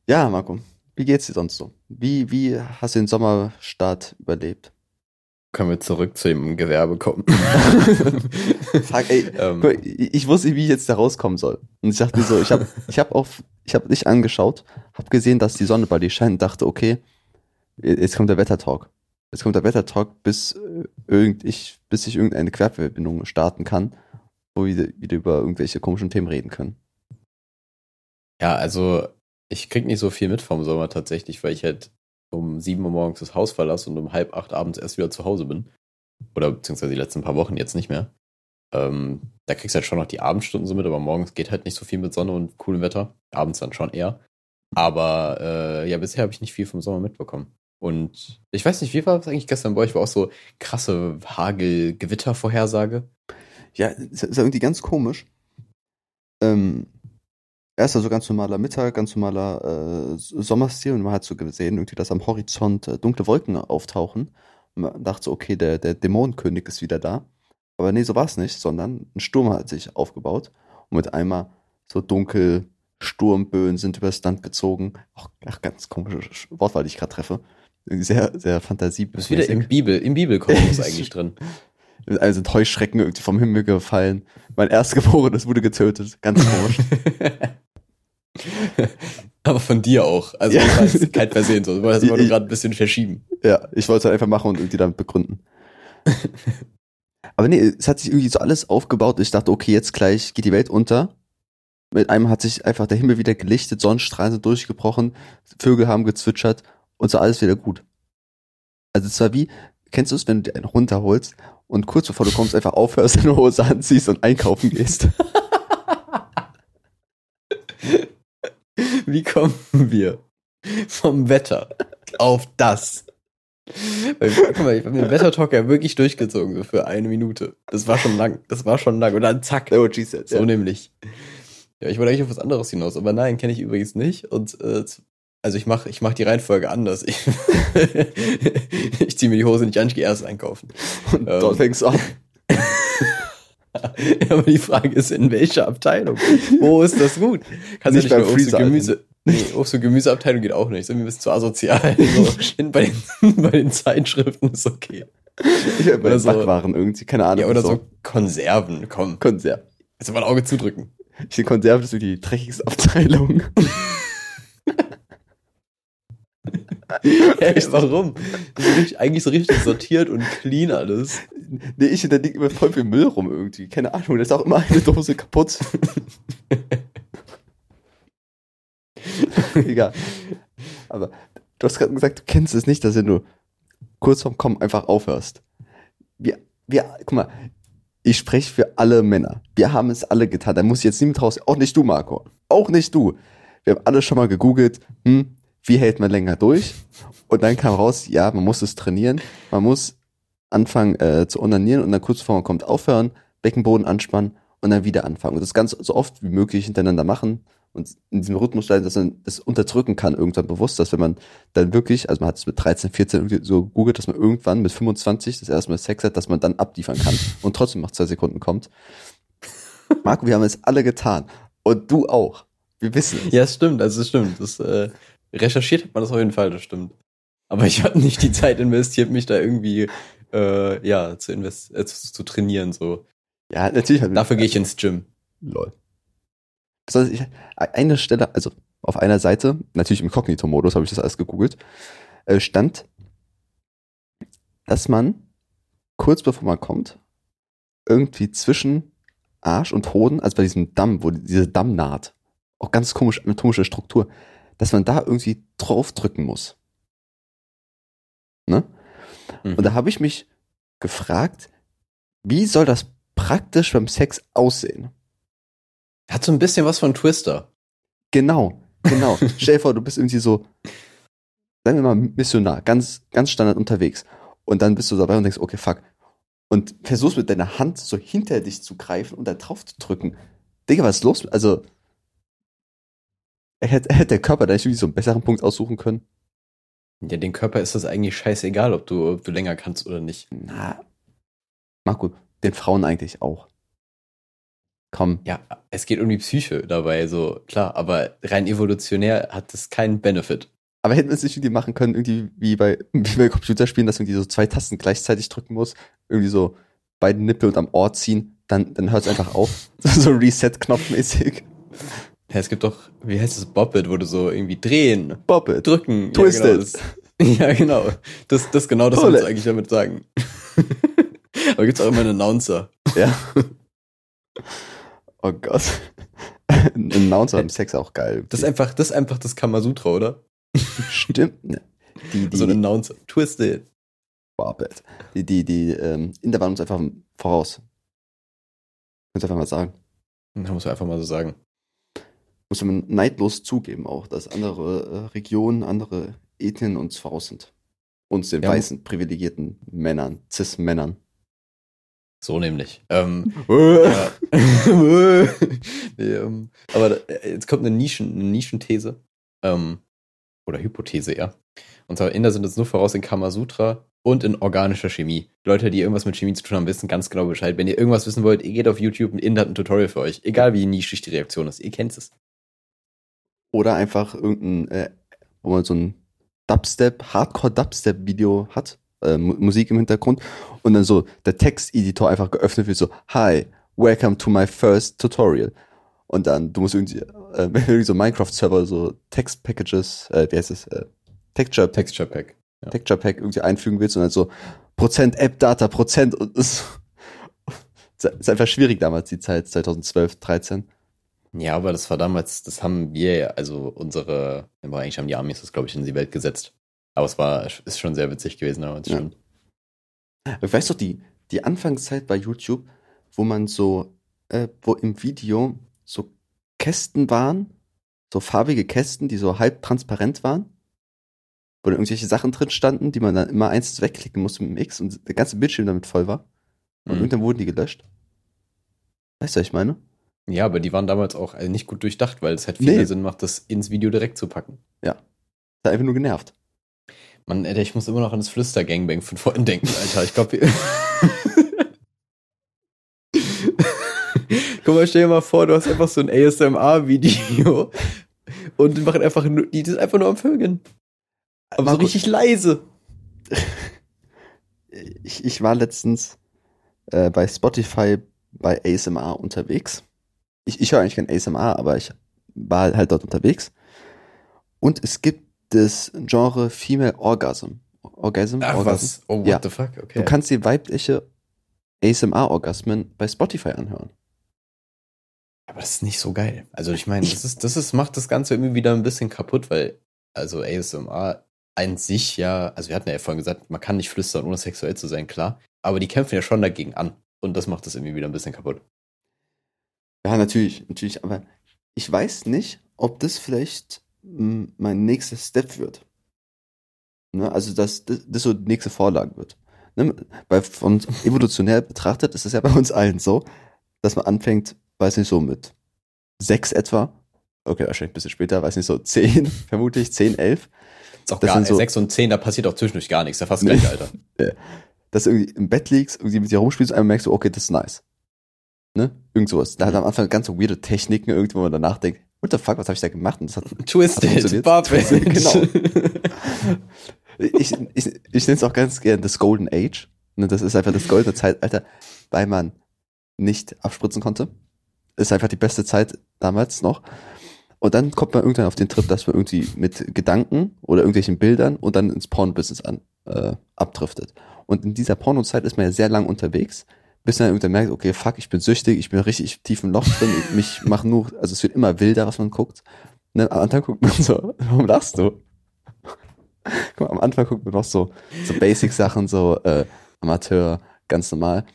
Ja, Marco, wie geht's dir sonst so? Wie, wie hast du den Sommerstart überlebt? Können wir zurück zu dem Gewerbe kommen? Fuck, ey, ähm, Ich wusste, wie ich jetzt da rauskommen soll. Und ich dachte mir so, ich habe ich hab auf, ich habe dich angeschaut, habe gesehen, dass die Sonne bei dir scheint und dachte, okay, jetzt kommt der Wettertalk. Jetzt kommt der Wettertalk, bis äh, irgend ich, bis ich irgendeine Querverbindung starten kann, wo wir wieder über irgendwelche komischen Themen reden können. Ja, also ich krieg nicht so viel mit vom Sommer tatsächlich, weil ich halt um sieben Uhr morgens das Haus verlasse und um halb acht abends erst wieder zu Hause bin. Oder beziehungsweise die letzten paar Wochen jetzt nicht mehr. Ähm, da kriegst du halt schon noch die Abendstunden so mit, aber morgens geht halt nicht so viel mit Sonne und coolem Wetter. Abends dann schon eher. Aber äh, ja, bisher habe ich nicht viel vom Sommer mitbekommen. Und ich weiß nicht, wie war es eigentlich gestern bei euch? War auch so krasse Hagel-Gewitter-Vorhersage. Ja, ist irgendwie ganz komisch. Ähm, erst also ganz normaler Mittag, ganz normaler äh, Sommerstil und man hat so gesehen, irgendwie, dass am Horizont äh, dunkle Wolken auftauchen. Und man dachte so, okay, der, der Dämonenkönig ist wieder da. Aber nee, so war es nicht, sondern ein Sturm hat sich aufgebaut und mit einmal so dunkel Sturmböen sind übers Land gezogen. Auch ach, ganz komische Wortwahl, die ich gerade treffe. Sehr, sehr fantasie. Du bist wieder im Bibel, im Bibelkosmos eigentlich drin. Also sind Heuschrecken irgendwie vom Himmel gefallen. Mein Erstgeborenes wurde getötet. Ganz komisch. Aber von dir auch. Also Ja. das kein Versehen so. Du wolltest immer nur Ich- gerade ein bisschen verschieben. ja, ich wollte es halt einfach machen und irgendwie damit begründen. Aber nee, es hat sich irgendwie so alles aufgebaut. Ich dachte, okay, jetzt gleich geht die Welt unter. Mit einem hat sich einfach der Himmel wieder gelichtet, Sonnenstrahlen sind durchgebrochen, Vögel haben gezwitschert und so alles wieder gut. Also es war wie, kennst du es, wenn du dir einen runterholst und kurz bevor du kommst, einfach aufhörst, deine Hose anziehst und einkaufen gehst. Wie kommen wir vom Wetter auf das? Weil, guck mal, ich habe den Wettertalk ja wirklich durchgezogen, so für eine Minute. Das war schon lang. Das war schon lang. Und dann zack. Oh, Jesus. So nämlich. Ja, ich wollte eigentlich auf was anderes hinaus, aber nein, kenne ich übrigens nicht. Und äh, also ich mache ich mach die Reihenfolge anders. Ich, ich ziehe mir die Hose nicht an, ich gehe erst einkaufen. Und Ähm. dort fängst du an. aber die Frage ist, in welcher Abteilung? Wo ist das gut? Kannst Nicht ja nicht mehr Obst und Gemüse. Nee, Obst- und Gemüseabteilung geht auch nicht. Sind wir ein bisschen zu asozial. So, bei, den, bei den Zeitschriften ist okay. Ich bei oder den so. Backwaren irgendwie, keine Ahnung. Ja, oder so Konserven. Komm, Konserven. jetzt mal ein Auge zudrücken. Ich finde Konserven ist so die dreckigste Abteilung. Hä, warum? Das ist richtig, eigentlich so richtig sortiert und clean alles. nee, ich, da liegt immer voll viel Müll rum irgendwie. Keine Ahnung, da ist auch immer eine Dose kaputt. Egal. Aber du hast gerade gesagt, du kennst es nicht, dass wenn du kurz vorm Kommen einfach aufhörst. Wir, wir, guck mal, ich spreche für alle Männer. Wir haben es alle getan. Da muss jetzt niemand raus. Auch nicht du, Marco. Auch nicht du. Wir haben alle schon mal gegoogelt, hm, wie hält man länger durch? Und dann kam raus, ja, man muss es trainieren. Man muss anfangen äh, zu onanieren und dann kurz bevor man kommt aufhören, Beckenboden anspannen und dann wieder anfangen. Und das ganz so oft wie möglich hintereinander machen und in diesem Rhythmus bleiben, dass man das unterdrücken kann irgendwann bewusst, dass wenn man dann wirklich, also man hat es mit 13, 14 irgendwie so googelt, dass man irgendwann mit 25 das erste Mal Sex hat, dass man dann abliefern kann und trotzdem nach zwei Sekunden kommt. Marco, wir haben es alle getan. Und du auch. Wir wissen es. Ja, es stimmt, also es stimmt. Das, äh, recherchiert hat man das auf jeden Fall, das stimmt. Aber ich habe nicht die Zeit investiert, mich da irgendwie äh, ja, zu, invest äh, zu, zu trainieren. So. Ja, natürlich. Dafür gehe ich ins Gym. Lol. Besonders ich, eine Stelle, also auf einer Seite, natürlich im Kognito-Modus habe ich das alles gegoogelt, äh, stand, dass man kurz bevor man kommt, irgendwie zwischen Arsch und Hoden, also bei diesem Damm, wo diese Dammnaht, auch ganz komisch anatomische Struktur, dass man da irgendwie draufdrücken muss. Ne? Mhm. Und da habe ich mich gefragt, wie soll das praktisch beim Sex aussehen? Hat so ein bisschen was von Twister. Genau, genau. Stell dir vor, du bist irgendwie so, sagen wir mal, Missionar, ganz, ganz standard unterwegs. Und dann bist du dabei und denkst, okay, fuck. Und versuchst mit deiner Hand so hinter dich zu greifen und da drauf zu drücken. Digga, was ist los? Also, hätte, er hätte der Körper da nicht irgendwie so einen besseren Punkt aussuchen können. Ja, den Körper ist das eigentlich scheißegal, ob du, ob du länger kannst oder nicht. Na, Marco, den Frauen eigentlich auch. Komm, Ja, es geht um die Psyche dabei, so klar, aber rein evolutionär hat das keinen Benefit. Aber hätten wir es nicht irgendwie machen können, irgendwie wie bei, wie bei Computerspielen, dass man irgendwie so zwei Tasten gleichzeitig drücken muss, irgendwie so beide Nippel und am Ohr ziehen, dann, dann hört es einfach auf. so Reset-Knopf-mäßig. Ja, es gibt doch, wie heißt das, Bobbit, wo du so irgendwie drehen, Bop it. drücken. Twist ja, genau, das, ja, genau. Das, genau das du it. eigentlich damit sagen. aber gibt's auch immer einen Announcer. Ja. Oh Gott. Ein Announcer im Sex auch geil. Das ist einfach, das ist einfach das Kamasutra, oder? stimmt. Die, die, So ein Announcer. Twist it. Bop it. Die, die, die, ähm, Inder waren uns einfach voraus. Kannst einfach mal sagen. Da muss man einfach mal so sagen. Muss man neidlos zugeben auch, dass andere äh, Regionen, andere Ethnien uns voraus sind. Uns den Ja. weißen, privilegierten Männern, Cis-Männern. So nämlich. Ähm, ja. nee, ähm, aber da- jetzt kommt eine, Nischen, eine Nischenthese. Ähm, oder Hypothese, ja. Und zwar Inder sind jetzt nur voraus in Kamasutra, und in organischer Chemie. Leute, die irgendwas mit Chemie zu tun haben, wissen ganz genau Bescheid. Wenn ihr irgendwas wissen wollt, ihr geht auf YouTube, ein Inder hat ein Tutorial für euch. Egal wie nischig die Reaktion ist, ihr kennt es. Oder einfach irgendein, äh, wo man so ein Dubstep, Hardcore-Dubstep-Video hat, äh, Mu- Musik im Hintergrund und dann so der Texteditor einfach geöffnet wird, so, hi, welcome to my first tutorial. Und dann, du musst irgendwie, äh, irgendwie so Minecraft-Server, so Text-Packages, äh, wie heißt es, äh, Texture, Texture Pack. Ja. Texture Pack irgendwie einfügen willst und dann so Prozent App Data, Prozent und das ist einfach schwierig damals, die Zeit, 2012, 13. Ja, aber das war damals, das haben wir, also unsere, aber eigentlich haben die Amis das, glaube ich, in die Welt gesetzt. Aber es war, ist schon sehr witzig gewesen damals Ja. schon. Ich weiß doch, die, die Anfangszeit bei YouTube, wo man so, äh, wo im Video so Kästen waren, so farbige Kästen, die so halb transparent waren, wo dann irgendwelche Sachen drin standen, die man dann immer einzeln wegklicken musste mit dem X und der ganze Bildschirm damit voll war. Und Mhm. irgendwann wurden die gelöscht. Weißt du, was ich meine? Ja, aber die waren damals auch also nicht gut durchdacht, weil es halt viel Nee. mehr Sinn macht, das ins Video direkt zu packen. Hat einfach nur genervt. Mann, Alter, ich muss immer noch an das Flüster-Gangbang von vorhin denken, Alter. Ich glaube, Guck mal, stell dir mal vor, du hast einfach so ein ASMR-Video und die machen einfach nur, die sind einfach nur am Vögeln. Aber so richtig leise. ich, ich war letztens äh, bei Spotify bei ASMR unterwegs. Ich, ich höre eigentlich kein ASMR, aber ich war halt dort unterwegs. Und es gibt das Genre Female Orgasm. Orgasm? Ach Orgasm. was? Oh, what Ja. the fuck? Okay. Du kannst die weibliche ASMR-Orgasmen bei Spotify anhören. Aber das ist nicht so geil. Also ich meine, das ist, das ist, macht das Ganze irgendwie wieder ein bisschen kaputt, weil, also ASMR an sich ja, also wir hatten ja vorhin gesagt, man kann nicht flüstern, ohne sexuell zu sein, klar. Aber die kämpfen ja schon dagegen an. Und das macht das irgendwie wieder ein bisschen kaputt. Ja, natürlich, natürlich, aber ich weiß nicht, ob das vielleicht mh, mein nächster Step wird. Ne? Also, dass das, das so die nächste Vorlage wird. Ne? Weil von evolutionär betrachtet ist es ja bei uns allen so, dass man anfängt, weiß nicht, so mit sechs etwa, okay, wahrscheinlich ein bisschen später, weiß nicht, so zehn, vermutlich zehn, elf, Ist auch Das gar sind nicht. so- 6 und 10, da passiert auch zwischendurch gar nichts. Da fast gleich, Alter. dass du irgendwie im Bett liegst, irgendwie mit dir rumspielst und einmal merkst du, okay, das ist nice. Ne? Irgend sowas. Da hat am Anfang ganz so weirde Techniken, irgendwie, wo man danach denkt, what the fuck, was habe ich da gemacht? Und das hat Twisted, funktioniert. Barbage. Genau. ich, ich, ich nenne es auch ganz gern das Golden Age. Ne, das ist einfach das goldene Zeitalter, weil man nicht abspritzen konnte. Ist einfach die beste Zeit damals noch. Und dann kommt man irgendwann auf den Trip, dass man irgendwie mit Gedanken oder irgendwelchen Bildern und dann ins Porno-Business an, äh, abdriftet. Und in dieser Porno-Zeit ist man ja sehr lang unterwegs, bis man irgendwann merkt, okay, fuck, ich bin süchtig, ich bin richtig tief im Loch drin, ich, mich machen nur, also es wird immer wilder, was man guckt. Ne, am Anfang guckt man so, warum lachst du? Guck mal, am Anfang guckt man noch so, so Basic-Sachen, so äh, Amateur, ganz normal.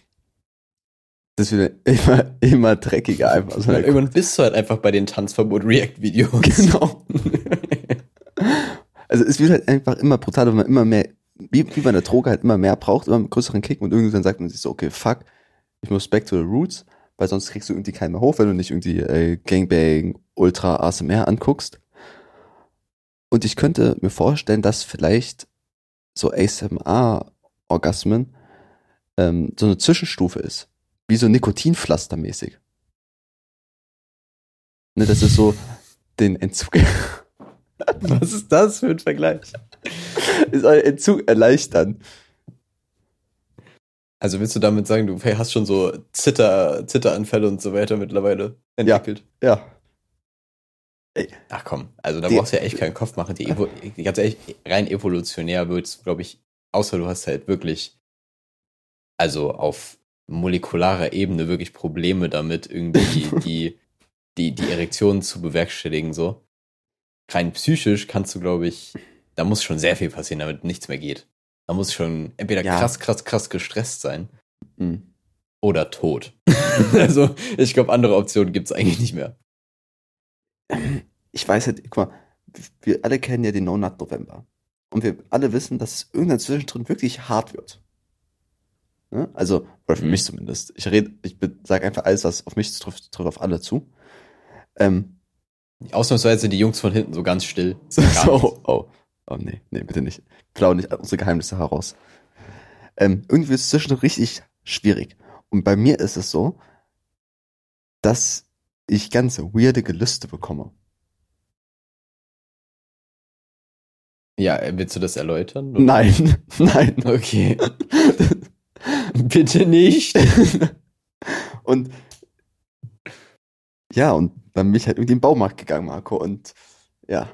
Das wird immer, immer dreckiger einfach. So, Und irgendwann bist du halt einfach bei den Tanzverbot-React-Videos. Genau. Also es wird halt einfach immer brutaler, wenn man immer mehr, wie, wie bei einer Droge halt immer mehr braucht, immer einen größeren Kick und irgendwann sagt man sich so, okay, fuck, ich muss back to the roots, weil sonst kriegst du irgendwie keinen mehr hoch, wenn du nicht irgendwie äh, Gangbang, Ultra ASMR anguckst. Und ich könnte mir vorstellen, dass vielleicht so ASMR-Orgasmen ähm, so eine Zwischenstufe ist. Wie so Nikotinpflaster-mäßig. Ne, das ist so den Entzug, Was ist das für ein Vergleich? ist ein Entzug erleichtern. Also willst du damit sagen, du hast schon so Zitter, Zitteranfälle und so weiter mittlerweile entwickelt? Ja. Ach komm, also da Die- brauchst du ja echt keinen Kopf machen. Die Evo ganz ehrlich, rein evolutionär wird's, glaube ich, außer du hast halt wirklich, also auf molekularer Ebene wirklich Probleme damit, irgendwie die, die, die Erektion zu bewerkstelligen, so. Rein psychisch kannst du, glaube ich, da muss schon sehr viel passieren, damit nichts mehr geht. Da muss schon entweder Ja. krass, krass, krass gestresst sein Hm. oder tot. also, ich glaube, andere Optionen gibt's eigentlich nicht mehr. Ich weiß halt, guck mal, wir alle kennen ja den No Nut November. Und wir alle wissen, dass es irgendwann zwischendrin wirklich hart wird. Ne? Also, oder für Mhm. mich zumindest. Ich rede, ich sage einfach alles, was auf mich trifft, trifft auf alle zu. Ähm, Ausnahmsweise die Jungs von hinten so ganz still. So, nichts. oh, oh, nee, nee, bitte nicht. Klau nicht unsere Geheimnisse heraus. Ähm, irgendwie ist es zwischen richtig schwierig. Und bei mir ist es so, dass ich ganz weirde Gelüste bekomme. Ja, äh, willst du das erläutern? oder? Nein, nein. Okay. Bitte nicht. und ja, und dann bin ich halt irgendwie in den Baumarkt gegangen, Marco. Und ja.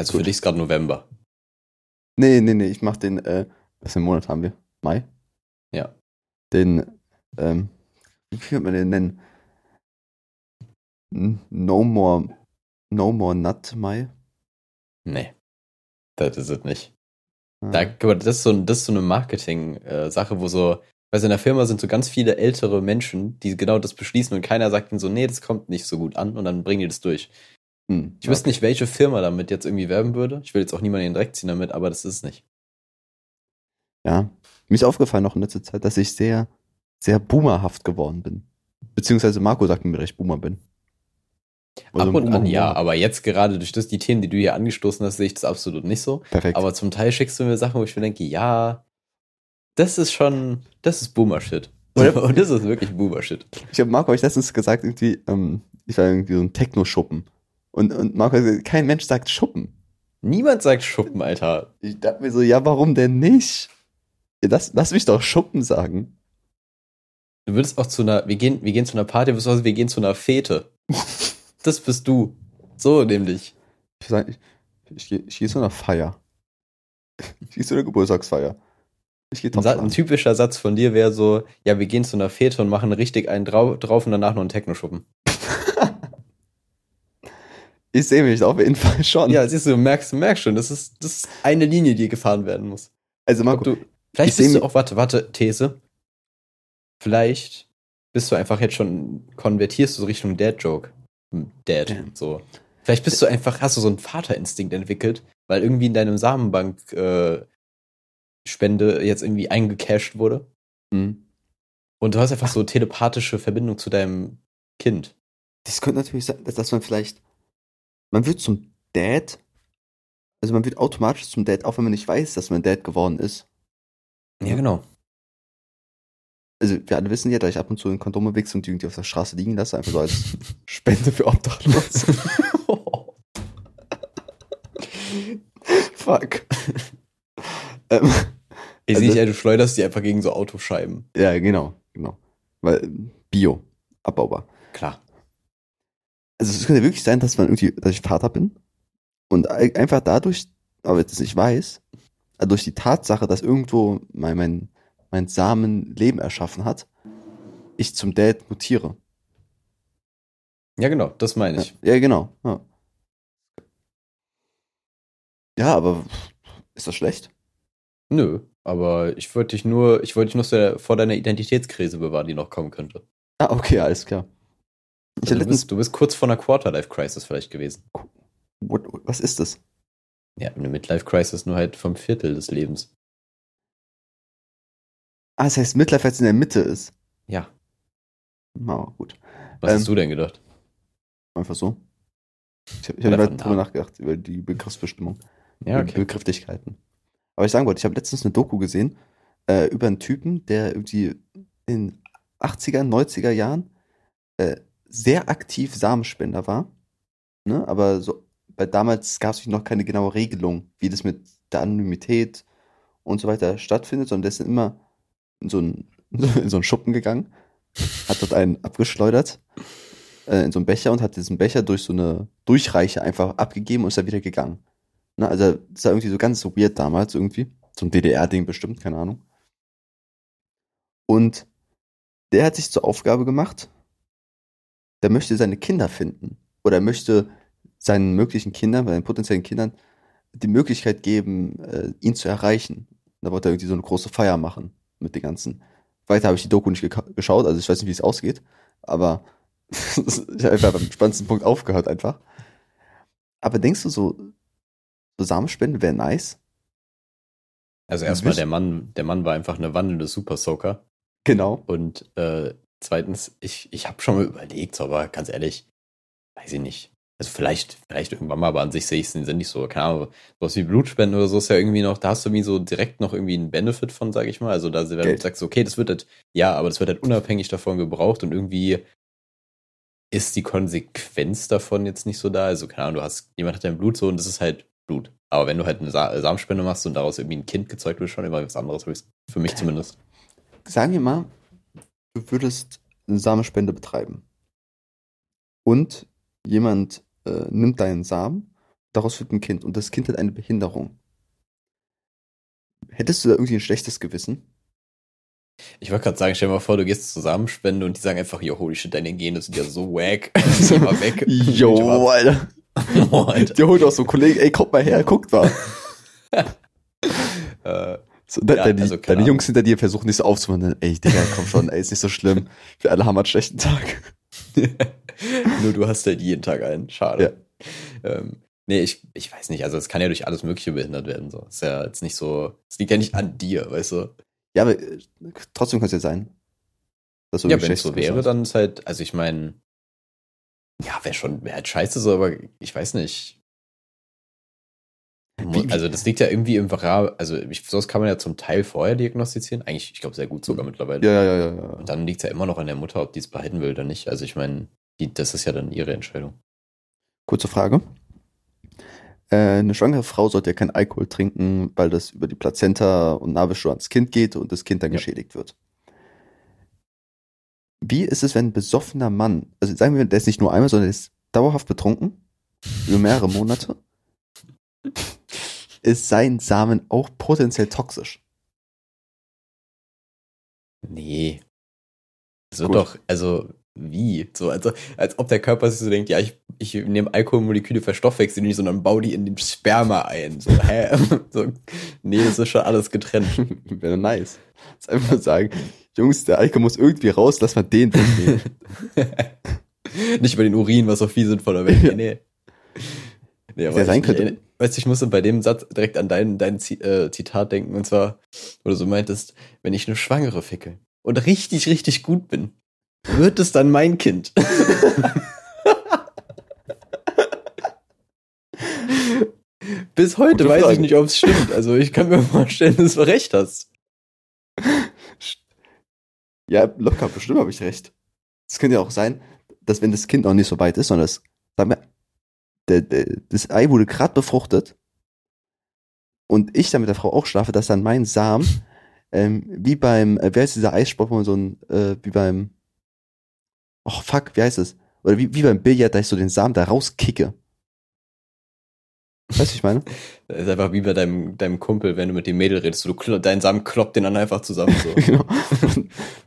Also Gut. für dich ist gerade November. Nee, nee, nee, ich mach den, äh, was für einen Monat haben wir? Mai? Ja. Den, ähm, wie könnte man den nennen? No more, no more nut Mai? Nee. Das ist es nicht. Ah. Da, das ist so, das ist so eine Marketing-Sache, wo so, weil in der Firma sind so ganz viele ältere Menschen, die genau das beschließen und keiner sagt ihnen so, nee, das kommt nicht so gut an und dann bringen die das durch. Hm, Ich wüsste nicht, welche Firma damit jetzt irgendwie werben würde. Ich will jetzt auch niemanden in den Dreck ziehen damit, aber das ist es nicht. Ja. Mir ist aufgefallen noch in letzter Zeit, dass ich sehr, sehr boomerhaft geworden bin. Beziehungsweise Marco sagt mir, dass ich Boomer bin. Also Ab und Boomer- an ja, aber jetzt gerade durch das, die Themen, die du hier angestoßen hast, sehe ich das absolut nicht so. Perfekt. Aber zum Teil schickst du mir Sachen, wo ich mir denke, ja, das ist schon, das ist Boomer-Shit. Und das ist wirklich Boomer-Shit. Ich habe Marco euch letztens gesagt, irgendwie, ähm, ich war irgendwie so ein Techno-Schuppen. Und, und gesagt, kein Mensch sagt Schuppen. Niemand sagt Schuppen, Alter. Ich dachte mir so, ja, warum denn nicht? Ja, Lass, mich doch Schuppen sagen. Du würdest auch zu einer, wir gehen, wir gehen zu einer Party, wir gehen zu einer Fete. Das bist du. So nämlich. Ich sag, ich, ich, gehe- ich gehe zu einer Feier. Ich gehe zu einer Geburtstagsfeier. Ich gehe Ein, Sa- ein typischer Satz von dir wäre so, ja, wir gehen zu einer Fete und machen richtig einen drau drauf und danach noch einen Techno-Schuppen. Ich sehe mich auf jeden Fall schon. Ja, siehst du, merkst, merkst schon, das ist, das ist eine Linie, die gefahren werden muss. also Marco, du, vielleicht bist du auch, warte, warte, These. Vielleicht bist du einfach jetzt schon, konvertierst du so Richtung Dad-Joke. Hm, Dad, Ja. so. Vielleicht bist du einfach, hast du so einen Vaterinstinkt entwickelt, weil irgendwie in deinem Samenbank äh, Spende jetzt irgendwie eingecashed wurde. Hm. Und du hast einfach so telepathische Verbindung zu deinem Kind. das könnte natürlich sein, dass man vielleicht, man wird zum Dad, also man wird automatisch zum Dad, auch wenn man nicht weiß, dass man Dad geworden ist. Ja, genau. Also wir alle wissen ja, dass ich ab und zu in Kondome wichse und die irgendwie auf der Straße liegen lasse, einfach so als Spende für Obdachlose. Fuck. ähm, Ich Also- sehe ja, du schleuderst die einfach gegen so Autoscheiben. ja, genau, genau. Weil Bio, abbaubar. Klar. Also es könnte wirklich sein, dass man irgendwie, dass ich Vater bin und ei- einfach dadurch, aber das nicht weiß, also durch die Tatsache, dass irgendwo mein, mein, mein Samen Leben erschaffen hat, ich zum Dad mutiere. Ja, genau, das meine Ja, ich. ja genau. Ja. ja, aber ist das schlecht? Nö, aber ich wollte dich nur, ich wollte dich nur vor deiner Identitätskrise bewahren, die noch kommen könnte. Ah, okay, alles klar. Also du, bist, du bist kurz vor einer Quarterlife-Crisis vielleicht gewesen. what, was ist das? Ja, eine Midlife-Crisis nur halt vom Viertel des Lebens. Ah, das heißt Midlife jetzt in der Mitte ist. Ja. Na, gut. Was Ähm, hast du denn gedacht? Einfach so. Ich habe hab von nicht drüber da. nachgedacht, über die Begriffsbestimmung. Ja, Be- Begrifflichkeiten. Aber ich sagen wollte, ich habe letztens eine Doku gesehen äh, über einen Typen, der irgendwie in 80er, 90er Jahren äh, sehr aktiv Samenspender war. Ne? Aber so, weil damals gab es noch keine genaue Regelung, wie das mit der Anonymität und so weiter stattfindet, sondern der ist immer in so einen, in so einen Schuppen gegangen, hat dort einen abgeschleudert äh, in so einen Becher und hat diesen Becher durch so eine Durchreiche einfach abgegeben und ist dann wieder gegangen. Ne, also das war irgendwie so ganz so weird damals irgendwie. So ein DDR-Ding bestimmt, keine Ahnung. Und der hat sich zur Aufgabe gemacht, der möchte seine Kinder finden. Oder er möchte seinen möglichen Kindern, seinen potenziellen Kindern, die Möglichkeit geben, äh, ihn zu erreichen. Da wollte er irgendwie so eine große Feier machen mit den ganzen. Weiter habe ich die Doku nicht geschaut, also ich weiß nicht, wie es ausgeht, aber ich habe einfach beim spannendsten Punkt aufgehört einfach. Aber denkst du so, so Samenspende wäre nice? Also erstmal der Mann, der Mann war einfach eine wandelnde Super Soaker. Genau. Und äh, zweitens, ich, ich habe schon mal überlegt, aber ganz ehrlich, weiß ich nicht. Also vielleicht, vielleicht irgendwann mal, aber an sich sehe ich es nicht so. Keine Ahnung, sowas wie Blutspenden oder so ist ja irgendwie noch, da hast du irgendwie so direkt noch irgendwie einen Benefit von, sag ich mal. Also da, wenn du sagst, okay, das wird halt, ja, aber das wird halt unabhängig davon gebraucht und irgendwie ist die Konsequenz davon jetzt nicht so da. Also, keine Ahnung, du hast, jemand hat dein Blut so und das ist halt Blut. Aber wenn du halt eine Sa Samenspende machst und daraus irgendwie ein Kind gezeugt wird, schon immer was anderes, für für mich zumindest. Sagen wir mal, du würdest eine Samenspende betreiben. Und jemand äh, nimmt deinen Samen, daraus wird ein Kind und das Kind hat eine Behinderung. Hättest du da irgendwie ein schlechtes Gewissen? Ich wollte gerade sagen, stell dir mal vor, du gehst zur Samenspende und die sagen einfach, yo, holy shit, deine Gene sind ja so wack. Geh mal weg. Jo, Alter. Oh, Alter. Der holt auch so Kollegen, ey, kommt mal her, guckt mal. Äh, So, de Ja, deine also deine. Jungs hinter dir versuchen nicht so aufzumachen. Ey, Digga, komm schon, ey, ist nicht so schlimm. Wir alle haben einen schlechten Tag. Nur du hast halt jeden Tag einen. Schade. Ähm, nee, ich, ich weiß nicht. Also es kann ja durch alles Mögliche behindert werden. So. Ist ja jetzt nicht so. Es liegt ja nicht an dir, weißt du? Ja, aber äh, trotzdem kann es ja sein. Dass du ja, wenn es so wäre, dann ist halt, also ich meine, ja, wäre schon, wäre halt scheiße so, aber ich weiß nicht. Also das liegt ja irgendwie im Rahmen, also ich, sowas kann man ja zum Teil vorher diagnostizieren. Eigentlich, ich glaube, sehr gut sogar mittlerweile. Ja, ja, ja, ja. Und dann liegt es ja immer noch an der Mutter, ob die es behalten will oder nicht. Also ich meine, das ist ja dann ihre Entscheidung. Kurze Frage. Äh, eine schwangere Frau sollte ja keinen Alkohol trinken, weil das über die Plazenta und Nabelschnur ans Kind geht und das Kind dann Ja. geschädigt wird. Wie ist es, wenn ein besoffener Mann, also sagen wir, der ist nicht nur einmal, sondern der ist dauerhaft betrunken, über mehrere Monate, ist sein Samen auch potenziell toxisch? Nee. Das wird Gut. doch, also wie? So, also, als ob der Körper sich so denkt, ja, ich, ich nehme Alkoholmoleküle, verstoffwechsel nicht, sondern baue die in den Sperma ein. So, hä? so, nee, das ist schon alles getrennt. Wäre nice. Ist einfach sagen, Jungs, der Alkohol muss irgendwie raus, lass mal den wegnehmen. nicht über den Urin, was auch viel sinnvoller wäre. Nee, nee. aber Ja, sein könnte. Weißt du, ich musste bei dem Satz direkt an dein, dein äh, Zitat denken, und zwar, wo du so meintest, wenn ich eine Schwangere ficke und richtig, richtig gut bin, wird es dann mein Kind? Bis heute Gute weiß ich nicht, ob es stimmt. Also ich kann mir vorstellen, dass du recht hast. Ja, locker, bestimmt habe ich recht. Es könnte ja auch sein, dass wenn das Kind noch nicht so weit ist, sondern das, sagen wir, der, der, das Ei wurde gerade befruchtet und ich dann mit der Frau auch schlafe, dass dann mein Samen, ähm, wie beim, äh, wer ist dieser Eissport, wo man so ein, äh, wie beim, oh fuck, wie heißt es? Oder wie, wie beim Billard, da ich so den Samen da rauskicke. Weißt du, was ich meine? Das ist einfach wie bei deinem, deinem Kumpel, wenn du mit dem Mädel redest, du dein Samen kloppt den dann einfach zusammen. So. genau.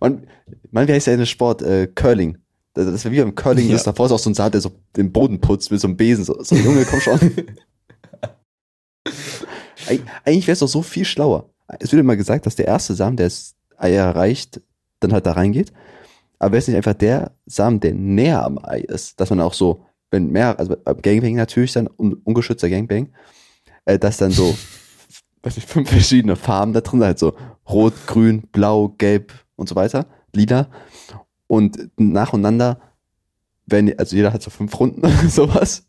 Man, man, wie heißt der eine Sport? Äh, Curling. Das das ist wie beim Curling, Ja. ist davor ist auch so ein Saal, der so den Boden putzt mit so einem Besen. So, so Junge, komm schon. Eig eigentlich wäre es doch so viel schlauer. Es wird immer gesagt, dass der erste Samen, der das Ei erreicht, dann halt da reingeht. Aber wäre es nicht einfach der Samen, der näher am Ei ist, dass man auch so, wenn mehr, also beim Gangbang natürlich dann, un ungeschützter Gangbang, äh, dass dann so, weiß nicht, fünf verschiedene Farben da drin sind, halt so rot, grün, blau, gelb und so weiter, lila. Und nacheinander werden, also jeder hat so fünf Runden oder sowas.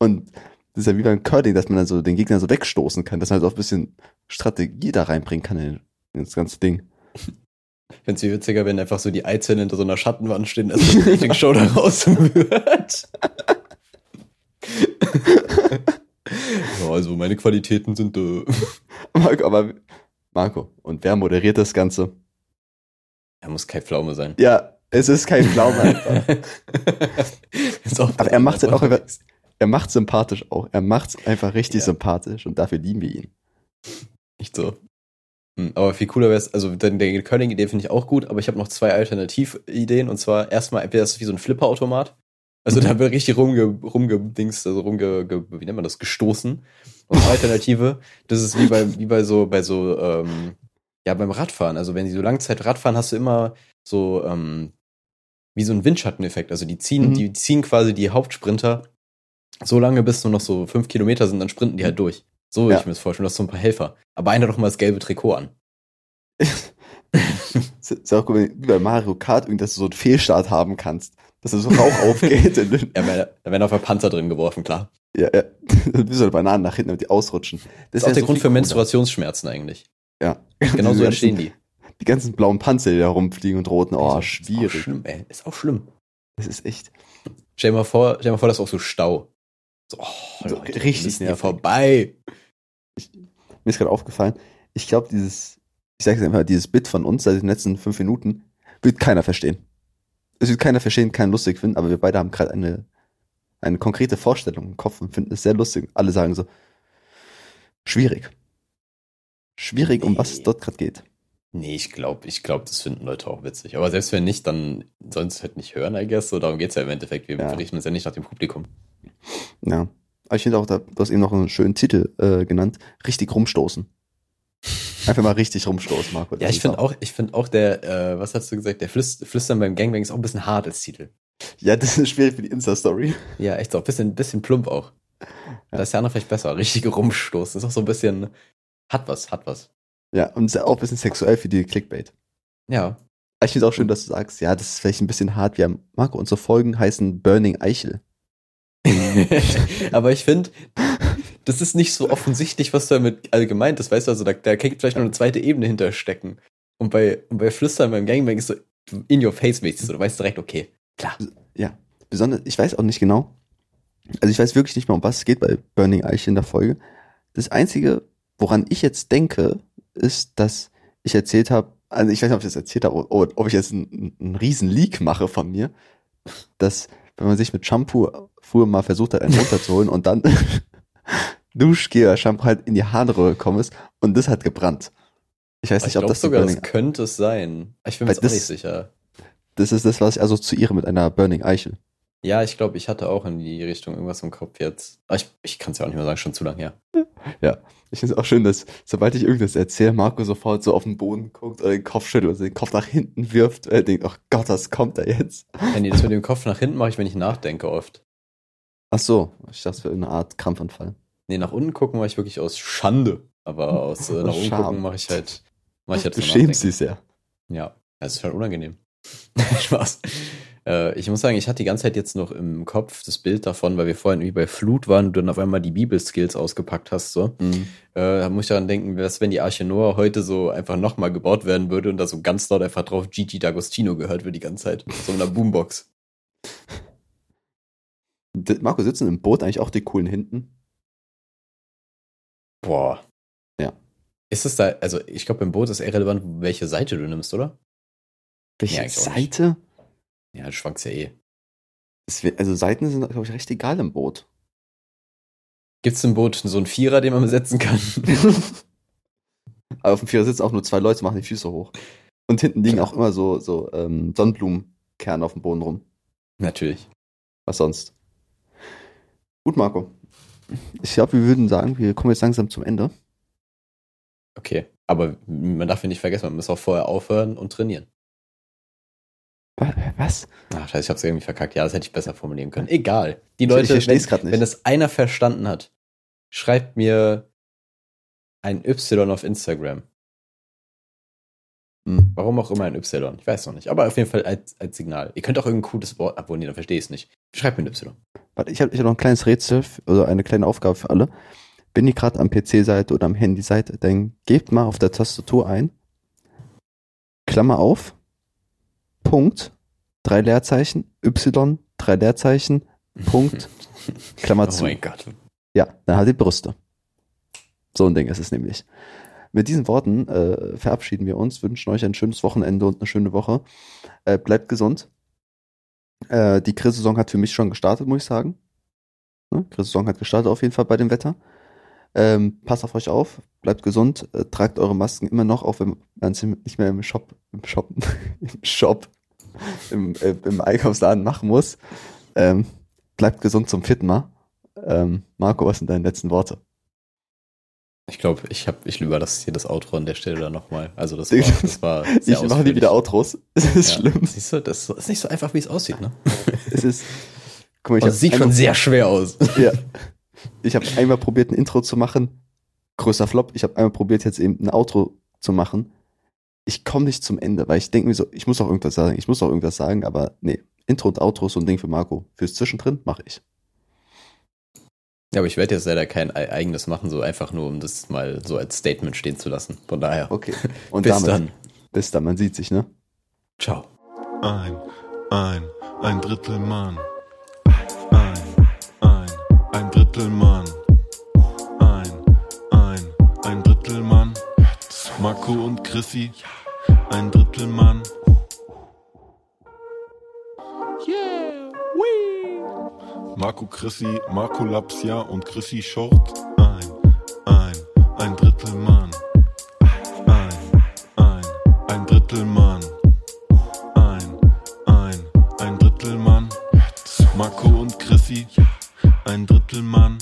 Und das ist ja wie beim Curling, dass man dann so den Gegner so wegstoßen kann, dass man halt auch ein bisschen Strategie da reinbringen kann in, in das ganze Ding. Ich find's viel witziger, wenn einfach so die Eizellen hinter so einer Schattenwand stehen, dass die Dating-Show da raus wird. ja, also meine Qualitäten sind äh, Marco, aber Marco, und wer moderiert das Ganze? Er muss kein Pflaume sein. Ja, es ist kein Pflaume einfach. Aber er macht's halt auch einfach- er macht sympathisch auch. Er macht's einfach richtig Ja. sympathisch und dafür lieben wir ihn. Nicht so. Hm, Aber viel cooler wäre es, also den, den Curling-Idee finde ich auch gut, aber ich habe noch zwei Alternativideen und zwar erstmal entweder ist es wie so ein Flipperautomat. Also da wird richtig rumge, rumgedingst, also rumge, ge, wie nennt man das, gestoßen. Und Alternative, das ist wie bei, wie bei so, bei so, ähm, ja, beim Radfahren. Also wenn sie so Langzeit Radfahren, hast du immer so, ähm, wie so ein Windschatteneffekt. Also die ziehen, Mhm. die ziehen quasi die Hauptsprinter so lange, bis nur noch so fünf Kilometer sind, dann sprinten die halt durch. So würde Ja. ich mir das vorstellen. Du hast so ein paar Helfer. Aber einer doch mal das gelbe Trikot an. Ist auch gut, wenn du wie bei Mario Kart dass du so einen Fehlstart haben kannst. dass da so Rauch aufgeht. Ja, da werden auf der Panzer drin geworfen, klar. ja, ja. Wie so Bananen nach hinten, damit die ausrutschen. Das ist auch der so Grund für. Menstruationsschmerzen eigentlich. Ja. Genau so entstehen die. Die ganzen blauen Panzer, die da rumfliegen und roten. Oh, Ist auch schwierig. schlimm, ey. Ist auch schlimm. Das ist echt. Stell dir mal vor, stell dir mal vor, das ist auch so Stau. So, oh, So Leute, richtig nervig. vorbei. Mir ist gerade aufgefallen, ich glaube, dieses, ich sage jetzt einfach, dieses Bit von uns seit den letzten fünf Minuten wird keiner verstehen. Es wird keiner verstehen, keinen lustig finden, aber wir beide haben gerade eine, eine konkrete Vorstellung im Kopf und finden es sehr lustig. Alle sagen so, schwierig. Schwierig, um was es Nee. dort gerade geht. Nee, ich glaube, ich glaube, das finden Leute auch witzig. Aber selbst wenn nicht, dann sollen sie es halt nicht hören, I guess. So, darum geht's ja im Endeffekt. Wir Ja. richten uns ja nicht nach dem Publikum. Ja. Aber ich finde auch, du hast eben noch einen schönen Titel äh, genannt, richtig rumstoßen. Einfach mal richtig rumstoßen, Marco. Ja, ich finde auch, ich finde auch der, äh, was hast du gesagt, der Flüs Flüstern beim Gangbang ist auch ein bisschen hart als Titel. Ja, das ist schwierig für die Insta-Story. Ja, echt so, ein bisschen, bisschen plump auch. Da ist ja noch vielleicht besser. Richtige Rumstoßen. Ist auch so ein bisschen, hat was, hat was. Ja, und ist auch ein bisschen sexuell für die Clickbait. Ja. Ich finde es auch schön, dass du sagst, ja, das ist vielleicht ein bisschen hart. Wir haben, Marco, unsere Folgen heißen Burning Eichel. Aber ich finde, das ist nicht so offensichtlich, was du damit allgemein das weißt du, also da, da kann vielleicht noch eine zweite Ebene hinterstecken. Und bei, und bei Flüstern beim Gangbang ist so in your face mäßig so, du weißt direkt, okay, klar. Ja, besonders, ich weiß auch nicht genau. Also ich weiß wirklich nicht mehr, um was es geht bei Burning Eichel in der Folge. Das Einzige, woran ich jetzt denke, ist, dass ich erzählt habe, also ich weiß nicht, ob ich das erzählt habe, oder ob ich jetzt einen, einen riesen Leak mache von mir, dass wenn man sich mit Shampoo früher mal versucht hat, einen runterzuholen und dann Duschgel oder Shampoo halt in die Harnröhre gekommen ist und das hat gebrannt. Ich weiß Ich nicht, ob glaube das sogar, das könnte es sein. Ich bin mir jetzt das- nicht sicher. das ist das, was ich assoziiere mit einer Burning Eichel. Ja, ich glaube, ich hatte auch in die Richtung irgendwas im Kopf jetzt. Aber ich, ich kann es ja auch nicht mehr sagen, schon zu lang her. Ich finde es auch schön, dass sobald ich irgendwas erzähle, Marco sofort so auf den Boden guckt oder den Kopf schüttelt und den Kopf nach hinten wirft. Er denkt, oh Gott, was kommt da jetzt? Ja, nee, das mit dem Kopf nach hinten mache ich, wenn ich nachdenke oft. Ach so, ich dachte, es wäre eine Art Krampfanfall. Nee, nach unten gucken mache ich wirklich aus Schande. Aber aus äh, nach oben Scham. gucken mache ich halt, mache ich halt Du schämst dich sehr. Ja, das ist halt unangenehm. Spaß. Äh, ich muss sagen, ich hatte die ganze Zeit jetzt noch im Kopf das Bild davon, weil wir vorhin irgendwie bei Flut waren und du dann auf einmal die Bibelskills ausgepackt hast. So. Äh, da muss ich daran denken, was, wenn die Arche Noah heute so einfach nochmal gebaut werden würde und da so ganz laut einfach drauf Gigi D'Agostino gehört wird die ganze Zeit. So in einer Boombox. Marco, sitzen im Boot eigentlich auch die coolen hinten? Boah. Ja. Ist es da, also ich glaube, im Boot ist eher relevant, welche Seite du nimmst, oder? Welche nicht. Seite? Ja, du schwankst ja eh. Wär- Also Seiten sind, glaube ich, recht egal im Boot. Gibt es im Boot so einen Vierer, den man besetzen kann? Aber auf dem Vierer sitzen auch nur zwei Leute, machen die Füße hoch. Und hinten liegen auch immer so, so ähm, Sonnenblumenkerne auf dem Boden rum. Natürlich. Was sonst? Gut, Marco. Ich glaube, wir würden sagen, wir kommen jetzt langsam zum Ende. Okay. Aber man darf ja nicht vergessen, man muss auch vorher aufhören und trainieren. Wa- Was? Ach, scheiße, ich hab's irgendwie verkackt. Ja, das hätte ich besser formulieren können. Egal. Die Ich- Leute, ich versteh's wenn, nicht. wenn das einer verstanden hat, schreibt mir ein Y auf Instagram. Hm. Warum auch immer ein Y. Ich weiß noch nicht. Aber auf jeden Fall als, als Signal. Ihr könnt auch irgendein cooles Wort abonnieren, dann verstehe ich es nicht. Schreibt mir ein Y. Warte, ich habe ich hab noch ein kleines Rätsel oder eine kleine Aufgabe für alle. Wenn ihr gerade am PC seid oder am Handy seid, dann gebt mal auf der Tastatur ein. Klammer auf. Punkt. Drei Leerzeichen. Y. Drei Leerzeichen. Punkt. Klammer Oh zu. mein Gott. Ja, dann halt die Brüste. So ein Ding ist es nämlich. Mit diesen Worten äh, verabschieden wir uns, wünschen euch ein schönes Wochenende und eine schöne Woche. Äh, bleibt gesund. Äh, die Grillsaison hat für mich schon gestartet, muss ich sagen. Ne? Grillsaison hat gestartet auf jeden Fall bei dem Wetter. Ähm, passt auf euch auf, bleibt gesund, äh, tragt eure Masken immer noch, auch wenn man sie nicht mehr im Shop, im Shop, im Shop, im, äh, im Einkaufsladen machen muss. Ähm, bleibt gesund zum Mal. Ähm, Marco, was sind deine letzten Worte? Ich glaube, ich habe, ich überlasse hier das Outro an der Stelle dann nochmal. Also das war, das war sehr ich mache nie wieder Outros. Es ist Ja. schlimm. Siehst du, das ist nicht so einfach, wie es aussieht, ne? Es ist. Guck mal, ich es sieht schon sehr schwer aus. Ja. Ich habe einmal probiert, ein Intro zu machen. Größer Flop. Ich habe einmal probiert, jetzt eben ein Outro zu machen. Ich komme nicht zum Ende, weil ich denke mir so, ich muss auch irgendwas sagen. Ich muss auch irgendwas sagen, aber nee. Intro und Outro so ein Ding für Marco. Fürs Zwischendrin mache ich. Ja, aber ich werde jetzt leider kein ei- eigenes machen, so einfach nur, um das mal so als Statement stehen zu lassen. Von daher, Okay. Und bis damit, dann. Bis dann, man sieht sich, ne? Ciao. Ein, ein, ein Drittel Mann. Ein, ein, ein Drittel Mann. Marco und Chrissy. Ein Drittel Mann. Yeah, wee. Marco Chrissy, Marco Lapsia und Chrissy Short. Ein, ein, ein Drittel Mann. Ein, ein, ein Drittel Mann. Ein, ein, ein Drittel Mann. Marco und Chrissy, ein Drittel Mann.